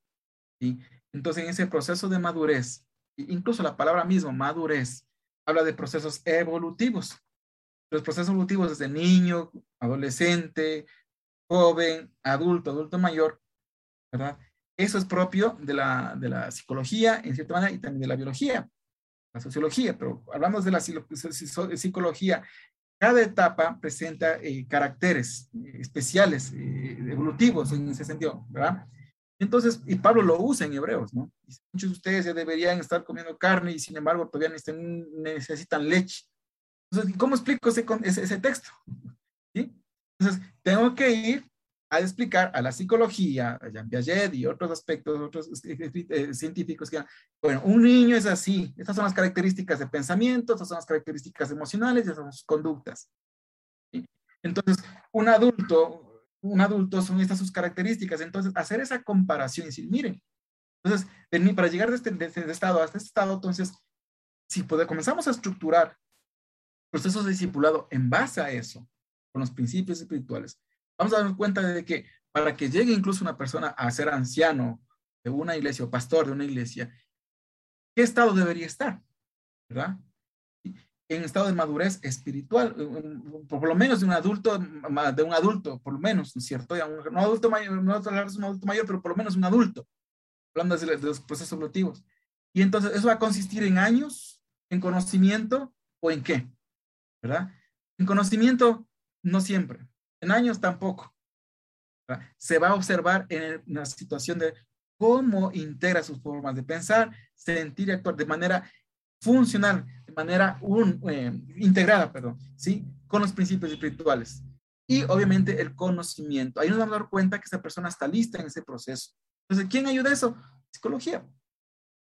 ¿sí? Entonces, en ese proceso de madurez, incluso la palabra misma, madurez, habla de procesos evolutivos los procesos evolutivos desde niño, adolescente, joven, adulto, adulto mayor, ¿verdad? Eso es propio de la, de la psicología, en cierta manera, y también de la biología, la sociología, pero hablamos de la psicología, cada etapa presenta eh, caracteres eh, especiales, eh, evolutivos en ese sentido, ¿verdad? Entonces, y Pablo lo usa en Hebreos, ¿no? muchos de ustedes ya deberían estar comiendo carne y sin embargo todavía necesitan, necesitan leche. Entonces, ¿cómo explico ese, ese, texto? ¿Sí? Entonces, tengo que ir a explicar a la psicología, a Jean Piaget y otros aspectos, otros eh, científicos que, bueno, un niño es así, estas son las características de pensamiento, estas son las características emocionales, estas son sus conductas. ¿sí? Entonces, un adulto, un adulto son estas sus características, entonces hacer esa comparación y decir, miren, entonces, para llegar de este, de este estado a este estado, entonces, si puede, comenzamos a estructurar procesos de discipulado en base a eso, con los principios espirituales, vamos a darnos cuenta de que para que llegue incluso una persona a ser anciano de una iglesia o pastor de una iglesia, ¿qué estado debería estar? ¿Verdad? En estado de madurez espiritual, por lo menos de un adulto, de un adulto, por lo menos, ¿cierto? Un adulto mayor, no es un adulto mayor, pero por lo menos un adulto, hablando de los procesos evolutivos. Y entonces eso va a consistir en años, en conocimiento o en qué? ¿verdad? En conocimiento, no siempre. En años tampoco. Se va a observar en una situación de cómo integra sus formas de pensar, sentir y actuar de manera funcional, de manera un, eh, integrada, perdón, ¿sí? Con los principios espirituales. Y obviamente el conocimiento. Ahí nos vamos a dar cuenta que esa persona está lista en ese proceso. Entonces, ¿quién ayuda a eso? Psicología.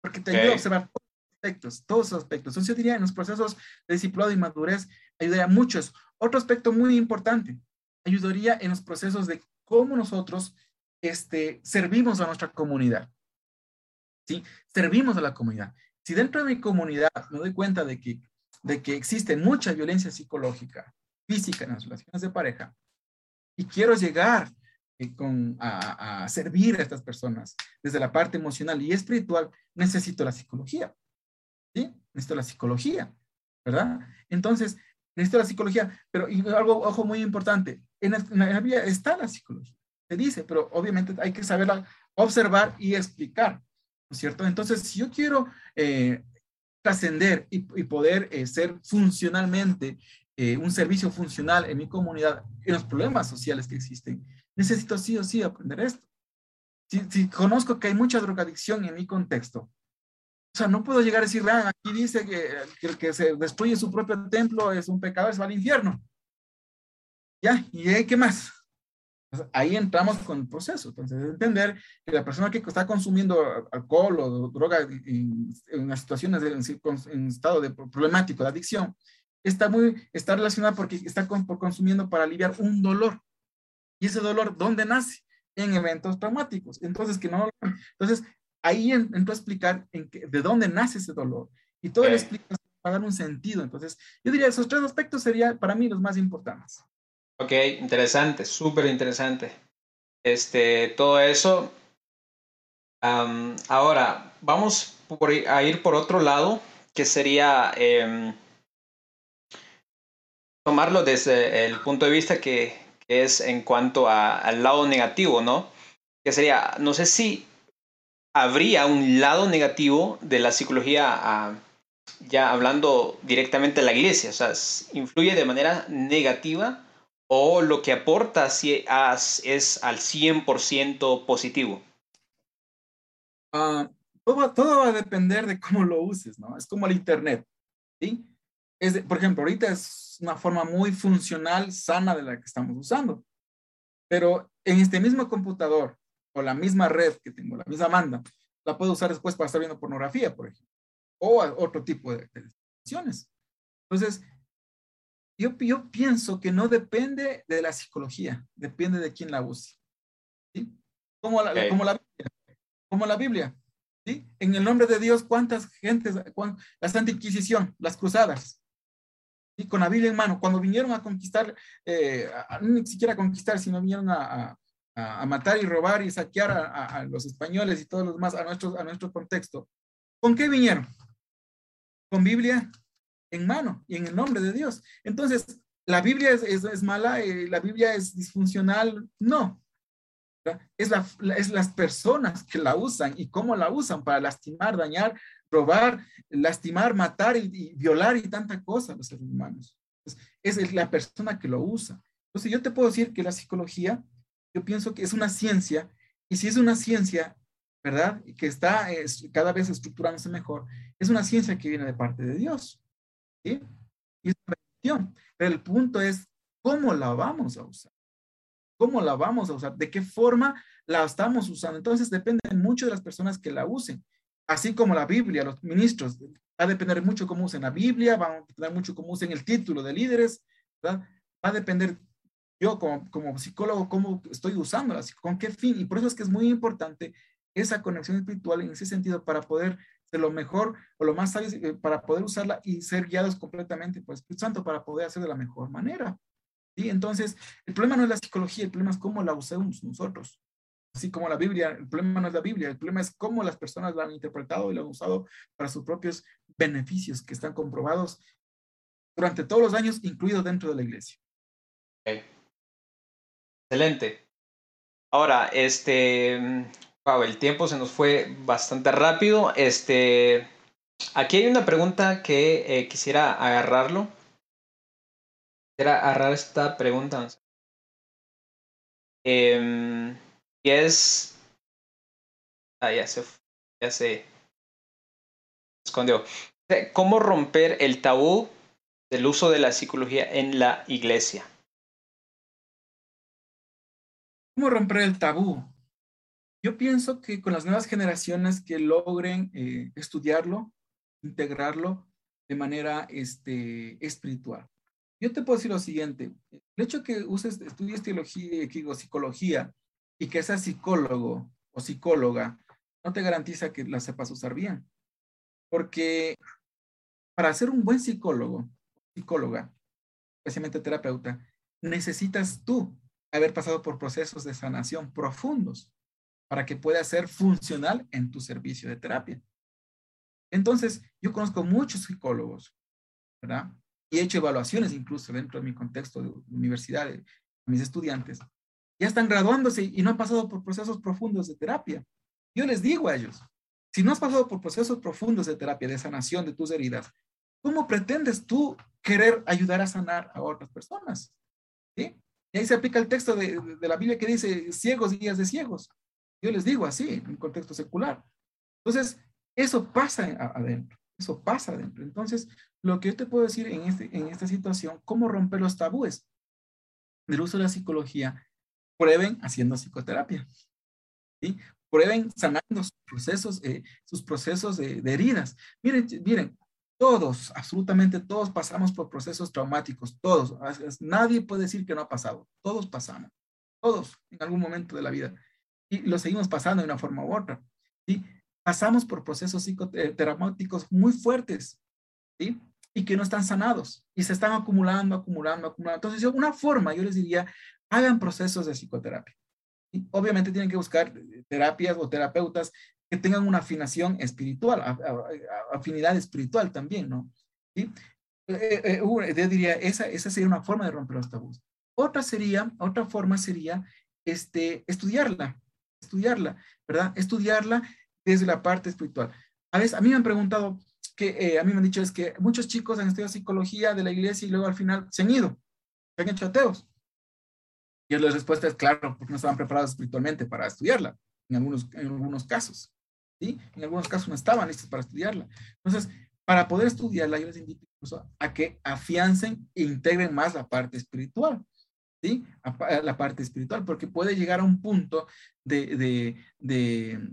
Porque te ayuda a observar aspectos, todos los aspectos. Entonces yo diría en los procesos de discipulado y madurez ayudaría mucho eso. Otro aspecto muy importante, ayudaría en los procesos de cómo nosotros este, servimos a nuestra comunidad. ¿Sí? Servimos a la comunidad. Si dentro de mi comunidad me doy cuenta de que, de que existe mucha violencia psicológica, física en las relaciones de pareja, y quiero llegar eh, con, a, a, servir a estas personas desde la parte emocional y espiritual, necesito la psicología. ¿sí? Necesito la psicología, ¿verdad? Entonces, necesito la psicología, pero y algo, ojo, muy importante, en la, vida está la psicología, se dice, pero obviamente hay que saberla observar y explicar, ¿no es cierto? Entonces, si yo quiero eh, trascender y, poder eh, ser funcionalmente eh, un servicio funcional en mi comunidad, en los problemas sociales que existen, necesito sí o sí aprender esto. Si, si conozco que hay mucha drogadicción en mi contexto, o sea, no puedo llegar a decir, ah, aquí dice que, el que se destruye su propio templo es un pecador, se va al infierno. Ya, ¿y qué más? ahí entramos con el proceso. Entonces, entender que la persona que está consumiendo alcohol o droga en, en situaciones de, en, estado de problemático, de adicción, está muy, está relacionada porque está por consumiendo para aliviar un dolor. Y ese dolor, ¿dónde nace? En eventos traumáticos. Entonces, que no, entonces, ahí entró a explicar en de dónde nace ese dolor. Y todo okay. explica para dar un sentido. Entonces, yo diría, esos tres aspectos serían para mí los más importantes. Ok, interesante, súper interesante. Este, todo eso. Ahora, vamos a ir por otro lado, que sería eh, tomarlo desde el punto de vista que, es en cuanto al lado negativo, ¿no? Que sería, no sé si habría un lado negativo de la psicología, ya hablando directamente de la iglesia, o sea, influye de manera negativa o lo que aporta es al 100% positivo. Ah, todo, todo va a depender de cómo lo uses, ¿no? Es como el Internet, ¿sí? Es por ejemplo, ahorita es una forma muy funcional, sana de la que estamos usando. Pero en este mismo computador o la misma red que tengo, la misma banda, la puedo usar después para estar viendo pornografía, por ejemplo, o otro tipo de, de Entonces, yo, yo pienso que no depende de la psicología, depende de quién la use. ¿sí? Como, la, como, la, como la Biblia. ¿sí? En el nombre de Dios, ¿cuántas gentes, la Santa Inquisición, las cruzadas? ¿sí? Con la Biblia en mano, cuando vinieron a conquistar, eh, ni siquiera a conquistar, sino vinieron a, a, a matar y robar y saquear a, los españoles y todos los demás a nuestro, a nuestro contexto. ¿Con qué vinieron? Con Biblia en mano y en el nombre de Dios. Entonces, ¿la Biblia es, es, mala? Eh, ¿La Biblia es disfuncional? No. Es, la, es las personas que la usan y cómo la usan para lastimar, dañar, robar, lastimar, matar y, violar y tanta cosa los seres humanos. es la persona que lo usa. Entonces, yo te puedo decir que la psicología, yo pienso que es una ciencia y si es una ciencia, ¿verdad? Y que está cada vez estructurándose mejor, es una ciencia que viene de parte de Dios. Y es una Pero el punto es cómo la vamos a usar. ¿Cómo la vamos a usar? ¿De qué forma la estamos usando? Entonces depende mucho de las personas que la usen. Así como la Biblia, los ministros, va a depender mucho cómo usen la Biblia, va a depender mucho cómo usen el título de líderes. Va a depender yo como, como psicólogo cómo estoy usándola, con qué fin. Y por eso es que es muy importante esa conexión espiritual en ese sentido para poder de lo mejor o lo más sabio eh, para poder usarla y ser guiados completamente por el Espíritu Santo para poder hacer de la mejor manera. ¿sí? Entonces, el problema no es la psicología, el problema es cómo la usamos nosotros. Así como la Biblia, el problema no es la Biblia, el problema es cómo las personas la han interpretado y la han usado para sus propios beneficios que están comprobados durante todos los años, incluido dentro de la iglesia. Excelente. Ahora, este, Wow, el tiempo se nos fue bastante rápido. Este, aquí hay una pregunta que eh, quisiera agarrarlo. Quisiera agarrar esta pregunta. Eh, y es. Ah, ya se, ya se escondió. ¿Cómo romper el tabú del uso de la psicología en la iglesia? ¿Cómo romper el tabú? Yo pienso que con las nuevas generaciones que logren eh, estudiarlo, integrarlo de manera este, espiritual. Yo te puedo decir lo siguiente, el hecho que uses, estudies teología, psicología y que seas psicólogo o psicóloga, no te garantiza que la sepas usar bien. Porque para ser un buen psicólogo, psicóloga, especialmente terapeuta, necesitas tú haber pasado por procesos de sanación profundos para que pueda ser funcional en tu servicio de terapia. Entonces, yo conozco muchos psicólogos, ¿verdad? Y he hecho evaluaciones incluso dentro de mi contexto de universidad, de mis estudiantes. Ya están graduándose y no han pasado por procesos profundos de terapia. Yo les digo a ellos, si no has pasado por procesos profundos de terapia, de sanación de tus heridas, ¿cómo pretendes tú querer ayudar a sanar a otras personas? Y ahí se aplica el texto de, de la Biblia que dice ciegos guías de ciegos. Yo les digo así, en un contexto secular. Entonces, eso pasa adentro, eso pasa adentro. Entonces, lo que yo te puedo decir en, este, en esta situación, cómo romper los tabúes del uso de la psicología, prueben haciendo psicoterapia. ¿sí? Prueben sanando sus procesos, eh, sus procesos de, de heridas. Miren, miren, todos, absolutamente todos pasamos por procesos traumáticos, todos. Nadie puede decir que no ha pasado. Todos pasamos, todos en algún momento de la vida y lo seguimos pasando de una forma u otra. ¿sí? Pasamos por procesos psicoterapéuticos muy fuertes ¿sí? y que no están sanados y se están acumulando, acumulando, acumulando. Entonces, yo, una forma, yo les diría, hagan procesos de psicoterapia. y Obviamente tienen que buscar terapias o terapeutas que tengan una afinación espiritual, afinidad espiritual también, ¿no? ¿Sí? Eh, eh, eh, yo diría, esa, esa sería una forma de romper los tabús. Otra sería, otra forma sería este, estudiarla, estudiarla, ¿verdad? Estudiarla desde la parte espiritual. A veces, a mí me han preguntado, que eh, a mí me han dicho es que muchos chicos han estudiado psicología de la iglesia y luego al final se han ido, se han hecho ateos. Y la respuesta es claro, porque no estaban preparados espiritualmente para estudiarla, en algunos, en algunos casos. ¿sí? En algunos casos no estaban listos para estudiarla. Entonces, para poder estudiarla, yo les invito incluso a que afiancen e integren más la parte espiritual. ¿Sí? la parte espiritual, porque puede llegar a un punto de,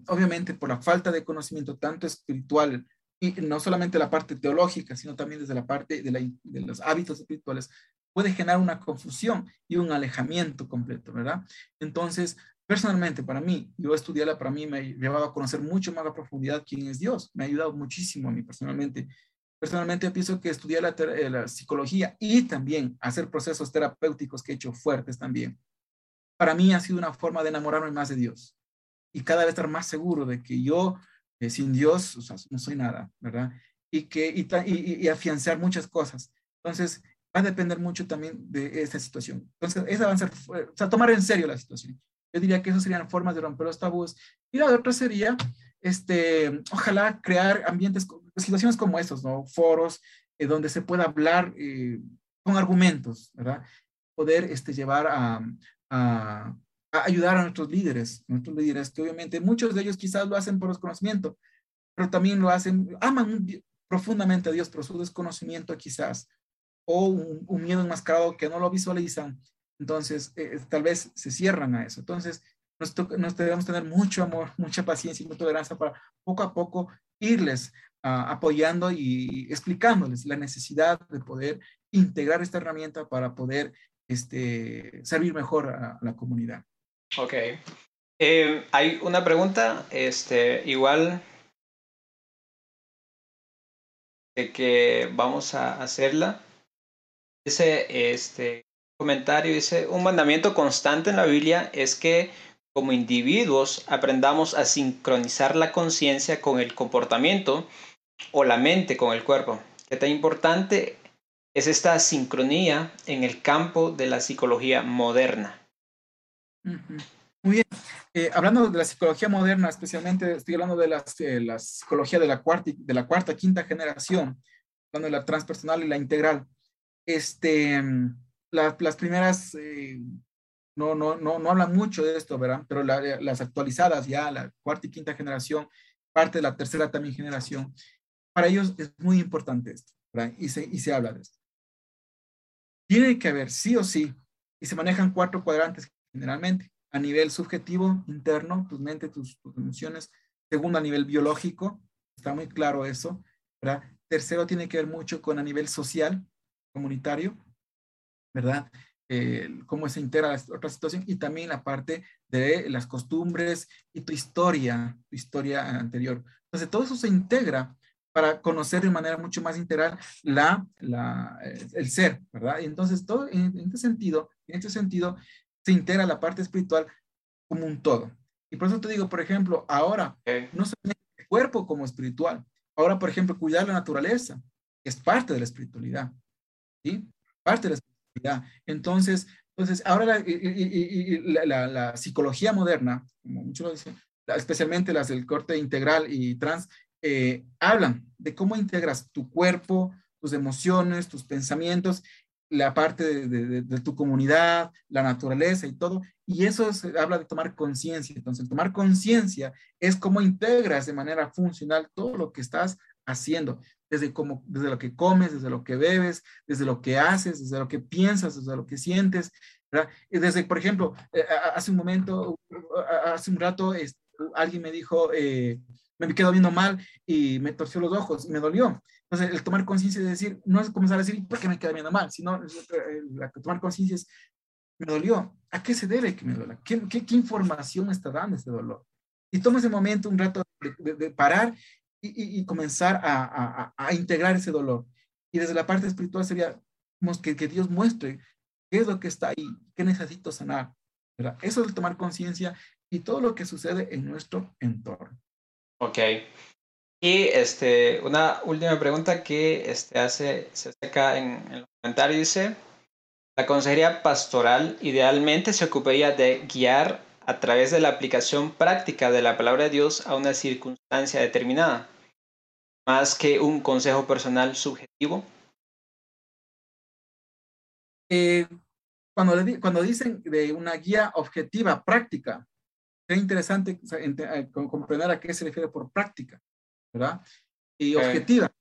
obviamente por la falta de conocimiento tanto espiritual y no solamente la parte teológica, sino también desde la parte de, de los hábitos espirituales, puede generar una confusión y un alejamiento completo, ¿verdad? Entonces, personalmente, para mí, yo estudiarla para mí me ha llevado a conocer mucho más a profundidad quién es Dios, me ha ayudado muchísimo a mí personalmente Personalmente pienso que estudiar la, eh, la, psicología y también hacer procesos terapéuticos que he hecho fuertes también, para mí ha sido una forma de enamorarme más de Dios y cada vez estar más seguro de que yo eh, sin Dios no soy nada, ¿verdad? Y, que, y, afianzar muchas cosas. Entonces, va a depender mucho también de esta situación. Entonces, esa va a ser, o sea, tomar en serio la situación. Yo diría que esas serían formas de romper los tabúes. Y la otra sería, este, ojalá crear ambientes situaciones como estos, ¿no? Foros eh, donde se pueda hablar eh, con argumentos, ¿verdad? Poder este, llevar a, a, a, ayudar a nuestros líderes, nuestros líderes, que obviamente muchos de ellos quizás lo hacen por desconocimiento, pero también lo hacen, aman profundamente a Dios por su desconocimiento quizás, o un, un miedo enmascarado que no lo visualizan, entonces eh, tal vez se cierran a eso. Entonces, nos, nos, debemos tener mucho amor, mucha paciencia y mucha tolerancia para poco a poco irles apoyando y explicándoles la necesidad de poder integrar esta herramienta para poder este, servir mejor a, la comunidad. Ok. Eh, hay una pregunta, este, igual de que vamos a hacerla. Dice, este comentario dice, un mandamiento constante en la Biblia es que como individuos aprendamos a sincronizar la conciencia con el comportamiento o la mente con el cuerpo. Qué tan importante es esta sincronía en el campo de la psicología moderna. Muy bien. Eh, hablando de la psicología moderna, especialmente estoy hablando de la, la psicología de la, cuarta, de la cuarta, quinta generación, hablando de la transpersonal y la integral. Este, las primeras eh, no, no, no, no hablan mucho de esto, ¿verdad? Pero las actualizadas ya, la cuarta y quinta generación, parte de la tercera también generación, para ellos es muy importante esto, ¿verdad? Y se, y se habla de esto. Tiene que haber sí o sí, y se manejan cuatro cuadrantes generalmente, a nivel subjetivo, interno, tu mente, tus, tus emociones. Segundo, a nivel biológico, está muy claro eso, ¿verdad? Tercero, tiene que ver mucho con a nivel social, comunitario, ¿verdad? Eh, cómo se integra la otra situación y también la parte de las costumbres y tu historia, tu historia anterior. Entonces, todo eso se integra para conocer de manera mucho más integral la, la, eh, el ser, ¿verdad? Y entonces, todo en, este sentido, en este sentido, se integra la parte espiritual como un todo. Y por eso te digo, por ejemplo, ahora, no solamente el cuerpo como espiritual, ahora, por ejemplo, cuidar la naturaleza es parte de la espiritualidad, ¿sí? Parte de la espiritualidad. Entonces, entonces ahora la, la, la, psicología moderna, como muchos lo dicen, especialmente las del corte integral y trans, eh, hablan de cómo integras tu cuerpo, tus emociones, tus pensamientos, la parte de, tu comunidad, la naturaleza y todo. Y eso se habla de tomar conciencia. Entonces, tomar conciencia es cómo integras de manera funcional todo lo que estás haciendo, desde, cómo, desde lo que comes, desde lo que bebes, desde lo que haces, desde lo que piensas, desde lo que sientes. ¿verdad? Desde, por ejemplo, eh, hace un momento, hace un rato, alguien me dijo, eh, me quedo viendo mal y me torció los ojos y me dolió. Entonces, el tomar conciencia de decir, no es comenzar a decir, ¿por qué me quedo viendo mal? Sino, el tomar conciencia es, me dolió. ¿A qué se debe que me duela? ¿Qué, qué, qué información está dando este dolor? Y toma ese momento, un rato de, de, parar y, y, comenzar a, a, a, integrar ese dolor. Y desde la parte espiritual sería que, que Dios muestre qué es lo que está ahí, qué necesito sanar. ¿verdad? Eso es el tomar conciencia y todo lo que sucede en nuestro entorno. Ok. Y este, una última pregunta que este, hace, se acá en, en el comentario, dice, la consejería pastoral idealmente se ocuparía de guiar a través de la aplicación práctica de la palabra de Dios a una circunstancia determinada, más que un consejo personal subjetivo. Eh, cuando, cuando dicen de una guía objetiva práctica, sería interesante eh, comprender a qué se refiere por práctica, ¿verdad? Y objetiva.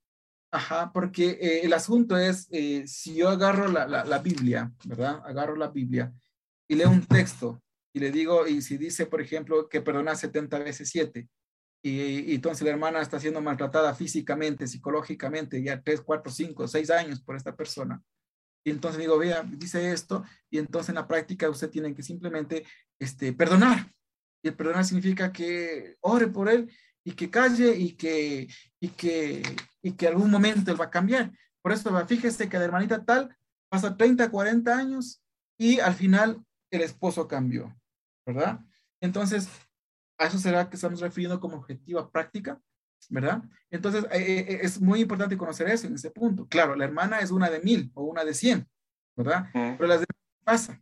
Ajá, porque eh, el asunto es, eh, si yo agarro la, la, Biblia, ¿verdad? Agarro la Biblia y leo un texto y le digo, y si dice, por ejemplo, que perdona 70 veces 7, y, y, entonces la hermana está siendo maltratada físicamente, psicológicamente, ya 3, 4, 5, 6 años por esta persona, y entonces digo, vea, dice esto, y entonces en la práctica usted tiene que simplemente este, perdonar. Y el perdonar significa que ore por él y que calle y que, y que, y que algún momento él va a cambiar. Por eso, fíjese que la hermanita tal pasa 30, 40 años y al final el esposo cambió, ¿verdad? Entonces, a eso será que estamos refiriendo como objetiva práctica, ¿verdad? Entonces, eh, eh, es muy importante conocer eso en ese punto. Claro, la hermana es una de mil o una de cien, ¿verdad? Pero las demás pasa.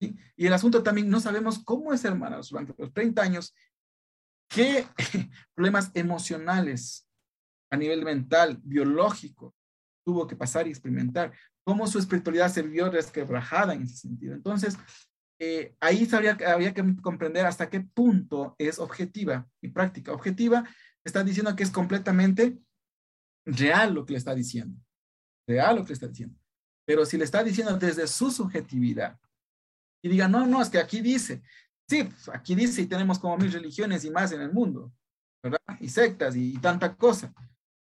Y el asunto también, no sabemos cómo es hermana durante los 30 años, qué problemas emocionales a nivel mental, biológico, tuvo que pasar y experimentar, cómo su espiritualidad se vio resquebrajada en ese sentido. Entonces, eh, ahí habría, había que comprender hasta qué punto es objetiva y práctica. Objetiva está diciendo que es completamente real lo que le está diciendo. Real lo que le está diciendo. Pero si le está diciendo desde su subjetividad y diga, no, no, es que aquí dice, sí, pues, aquí dice y tenemos como mil religiones y más en el mundo, ¿verdad? Y sectas y, tanta cosa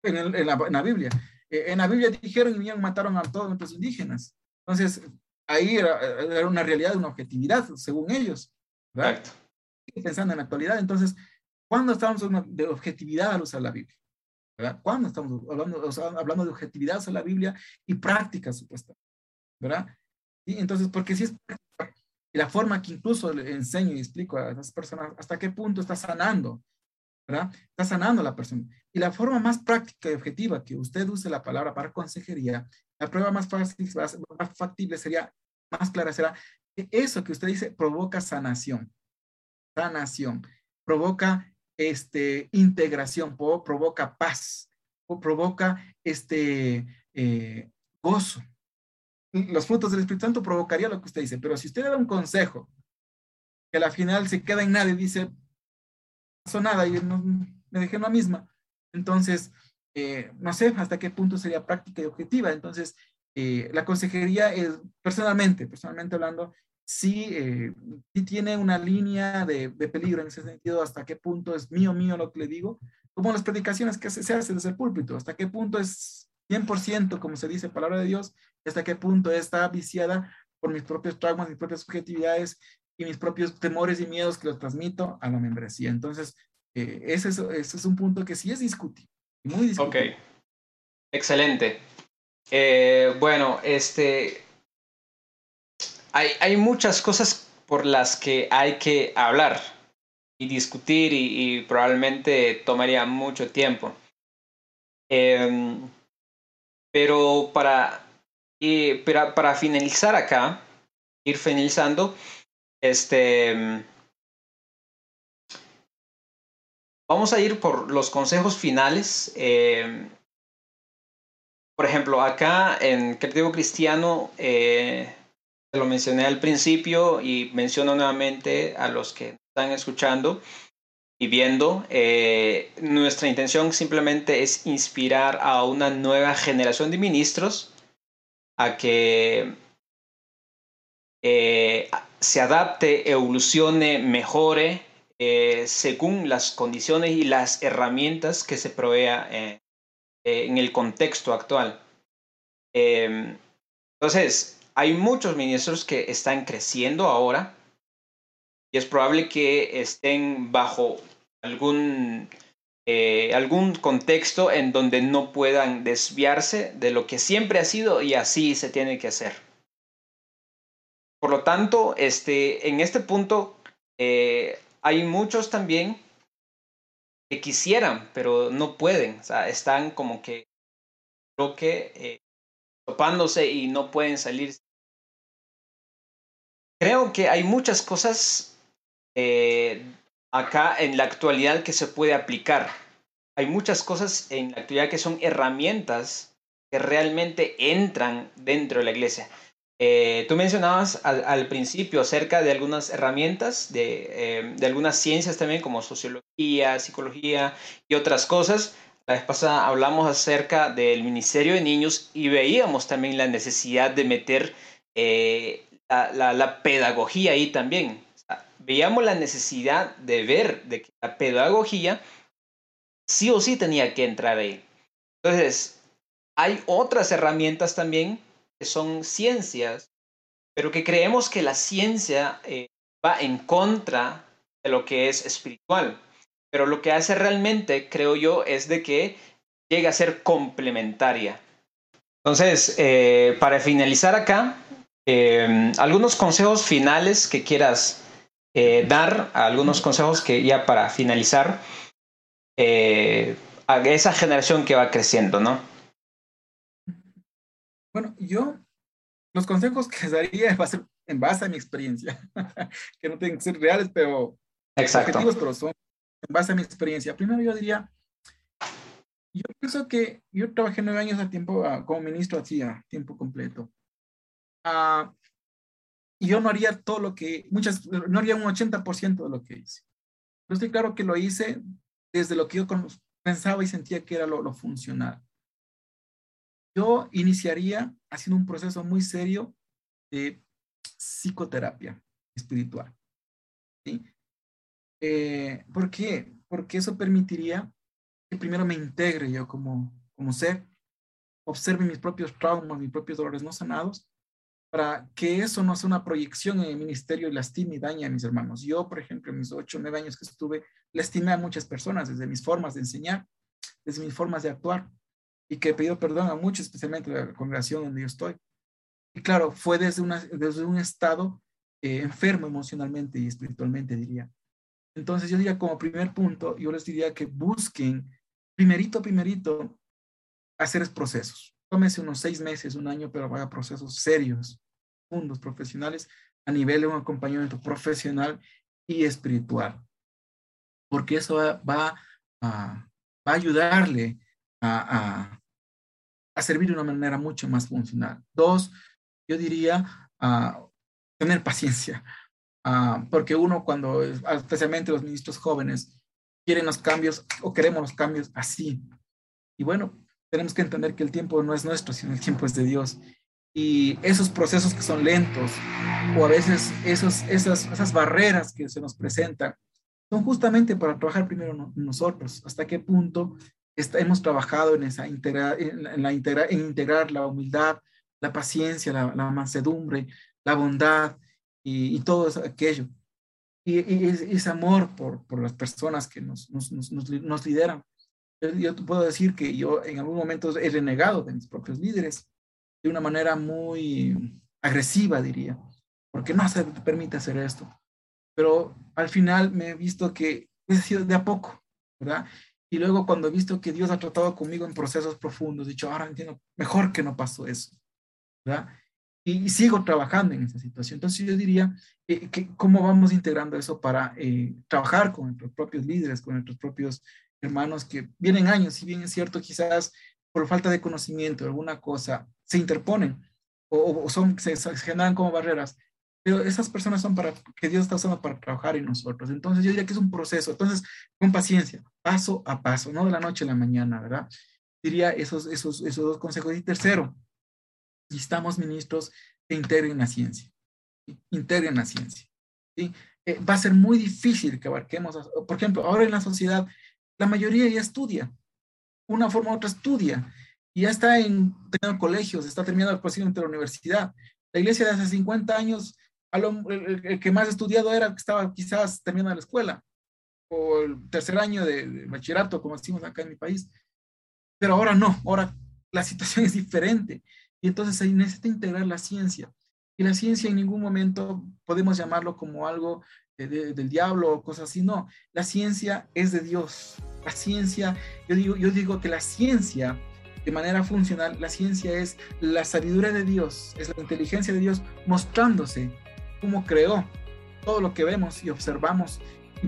en, la, Biblia. Eh, en la Biblia dijeron y mataron a todos nuestros indígenas. Entonces, ahí era, una realidad, una objetividad, según ellos. ¿verdad? Pensando en la actualidad, entonces, ¿Cuándo estamos de objetividad al usar la Biblia? ¿Verdad? ¿Cuándo estamos hablando, hablando de objetividad a la Biblia y práctica supuestamente? ¿Verdad? Y entonces, porque si es la forma que incluso le enseño y explico a esas personas hasta qué punto está sanando, ¿verdad? Está sanando a la persona. Y la forma más práctica y objetiva que usted use la palabra para consejería, la prueba más fácil, más factible sería, más clara será, que eso que usted dice provoca sanación. Sanación. Provoca este, integración, provoca paz, o provoca este, eh, gozo. Los frutos del Espíritu Santo provocaría lo que usted dice, pero si usted da un consejo que al final se queda en nada y dice, no pasó nada y me dejé la misma, entonces, eh, no sé hasta qué punto sería práctica y objetiva. Entonces, eh, la consejería es, personalmente, personalmente hablando, sí, eh, tiene una línea de, peligro en ese sentido, hasta qué punto es mío, mío lo que le digo, como las predicaciones que se hacen desde el púlpito, hasta qué punto es 100%, como se dice, palabra de Dios, hasta qué punto está viciada por mis propios traumas, mis propias subjetividades y mis propios temores y miedos que los transmito a la membresía. Entonces, eh, ese, es, ese, es, un punto que sí es discutible, muy discutible. Ok, excelente. Eh, bueno, este, hay, muchas cosas por las que hay que hablar y discutir y, probablemente tomaría mucho tiempo. Em, pero para, para, finalizar acá, ir finalizando, este, vamos a ir por los consejos finales. Em, por ejemplo, acá en Creativo Cristiano, eh, lo mencioné al principio y menciono nuevamente a los que están escuchando y viendo. Eh, nuestra intención simplemente es inspirar a una nueva generación de ministros a que eh, se adapte, evolucione, mejore eh, según las condiciones y las herramientas que se provea en el contexto actual. entonces, hay muchos ministros que están creciendo ahora y es probable que estén bajo algún, eh, algún contexto en donde no puedan desviarse de lo que siempre ha sido y así se tiene que hacer. Por lo tanto, este, en este punto eh, hay muchos también que quisieran, pero no pueden. O sea, están como que, creo que, eh, topándose y no pueden salir creo que hay muchas cosas acá en la actualidad que se puede aplicar. Hay muchas cosas en la actualidad que son herramientas que realmente entran dentro de la iglesia. Eh, tú mencionabas al, principio acerca de algunas herramientas, de, eh, de, algunas ciencias también, como sociología, psicología y otras cosas. La vez pasada hablamos acerca del Ministerio de Niños y veíamos también la necesidad de meter eh, la, la, pedagogía ahí también. Veíamos la necesidad de ver de que la pedagogía sí o sí tenía que entrar ahí. Entonces, hay otras herramientas también que son ciencias, pero que creemos que la ciencia eh, va en contra de lo que es espiritual. Pero lo que hace realmente, creo yo, es de que llega a ser complementaria. Entonces, eh, para finalizar acá, em, algunos consejos finales que quieras eh, dar, algunos consejos que ya para finalizar, a esa generación que va creciendo, ¿no? Bueno, yo los consejos que daría va a ser en base a mi experiencia, que no tienen que ser reales, pero objetivos, pero son en base a mi experiencia. Primero yo diría, yo pienso que yo trabajé nueve años a tiempo ah, como ministro así a tiempo completo. Uh, y yo no haría todo lo que, muchas, no haría un 80% de lo que hice. Pero estoy claro que lo hice desde lo que yo pensaba y sentía que era lo, lo funcional yo iniciaría haciendo un proceso muy serio de psicoterapia espiritual. ¿sí? Eh, ¿Por qué? Porque eso permitiría que primero me integre yo como, como ser, observe mis propios traumas, mis propios dolores no sanados, para que eso no sea una proyección en el ministerio y lastime y dañe a mis hermanos. Yo, por ejemplo, en mis ocho nueve años que estuve, lastimé a muchas personas desde mis formas de enseñar, desde mis formas de actuar y que he pedido perdón a muchos, especialmente la congregación donde yo estoy. Y claro, fue desde, una, desde un estado eh, enfermo emocionalmente y espiritualmente, diría. Entonces yo diría como primer punto, yo les diría que busquen primerito, primerito, hacer procesos. Tómese unos seis meses, un año, pero haga procesos serios, fundos, profesionales, a nivel de un acompañamiento profesional y espiritual. Porque eso va, va, a, va a ayudarle a, a, servir de una manera mucho más funcional. Dos, yo diría a tener paciencia, porque uno cuando, especialmente los ministros jóvenes, quieren los cambios o queremos los cambios así. Y bueno, tenemos que entender que el tiempo no es nuestro, sino el tiempo es de Dios. Y esos procesos que son lentos, o a veces esos, esas, esas barreras que se nos presentan, son justamente para trabajar primero nosotros. ¿Hasta qué punto hemos trabajado en, esa en, la en integrar la humildad, la paciencia, la, mansedumbre, la bondad y, todo aquello. Y, ese amor por, por, las personas que nos, nos, nos, lideran. Yo, te puedo decir que yo en algún momento he renegado de mis propios líderes de una manera muy agresiva, diría, porque no se permite hacer esto. Pero al final me he visto que he sido de a poco, ¿verdad? Y luego cuando he visto que Dios ha tratado conmigo en procesos profundos, he dicho, ahora entiendo, mejor que no pasó eso, ¿verdad? Y, sigo trabajando en esa situación. Entonces yo diría eh, que cómo vamos integrando eso para eh, trabajar con nuestros propios líderes, con nuestros propios hermanos que vienen años, si bien es cierto, quizás por falta de conocimiento, alguna cosa, se interponen o, o son, se, se, generan como barreras, pero esas personas son para que Dios está usando para trabajar en nosotros. Entonces yo diría que es un proceso. Entonces, con paciencia, paso a paso, no de la noche a la mañana, ¿verdad? Diría esos, esos, esos dos consejos. Y tercero, necesitamos ministros que integren la ciencia. Integren la ciencia. ¿sí? Eh, va a ser muy difícil que abarquemos, por ejemplo, ahora en la sociedad, la mayoría ya estudia. Una forma u otra estudia. Y ya está en colegios, está terminando de la universidad. La iglesia de hace 50 años el, que más estudiado era que estaba quizás terminando la escuela o el tercer año de, bachillerato, como decimos acá en mi país. Pero ahora no, ahora la situación es diferente y entonces ahí necesita integrar la ciencia. Y la ciencia en ningún momento podemos llamarlo como algo del diablo o cosas así, no. La ciencia es de Dios. La ciencia, yo digo, yo digo que la ciencia de manera funcional, la ciencia es la sabiduría de Dios, es la inteligencia de Dios mostrándose cómo creó todo lo que vemos y observamos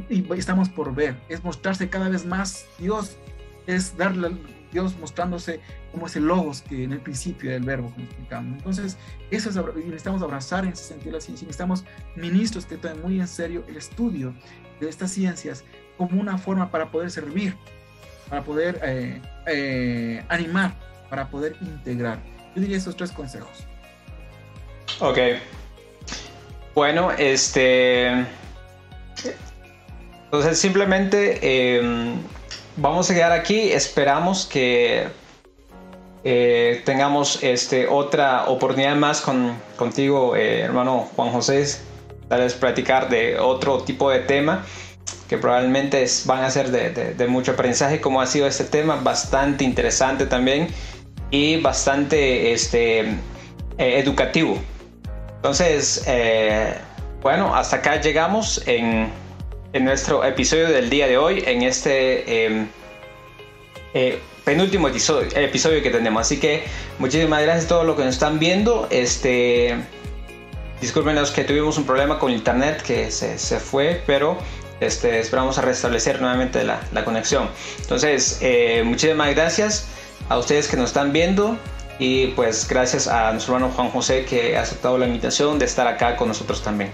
y, estamos por ver. Es mostrarse cada vez más Dios, es darle, Dios mostrándose como ese logos que en el principio del verbo, como explicamos. Entonces, eso es, necesitamos abrazar en ese sentido la ciencia, necesitamos ministros que tomen muy en serio el estudio de estas ciencias como una forma para poder servir, para poder eh, eh, animar, para poder integrar. Yo diría esos tres consejos. Ok. Bueno, este... Entonces simplemente em, vamos a quedar aquí. Esperamos que eh, tengamos este, otra oportunidad más con, contigo, eh, hermano Juan José, tal vez platicar de otro tipo de tema que probablemente van a ser de, mucho aprendizaje, como ha sido este tema, bastante interesante también y bastante este, eh, educativo. Entonces, bueno, hasta acá llegamos en en nuestro episodio del día de hoy, en este em, eh, penúltimo episodio, que tenemos. Así que muchísimas gracias a todos los que nos están viendo. Este, discúlpenos que tuvimos un problema con internet que se, fue, pero este, esperamos a restablecer nuevamente la, conexión. Entonces, eh, muchísimas gracias a ustedes que nos están viendo. Y pues gracias a nuestro hermano Juan José que ha aceptado la invitación de estar acá con nosotros también.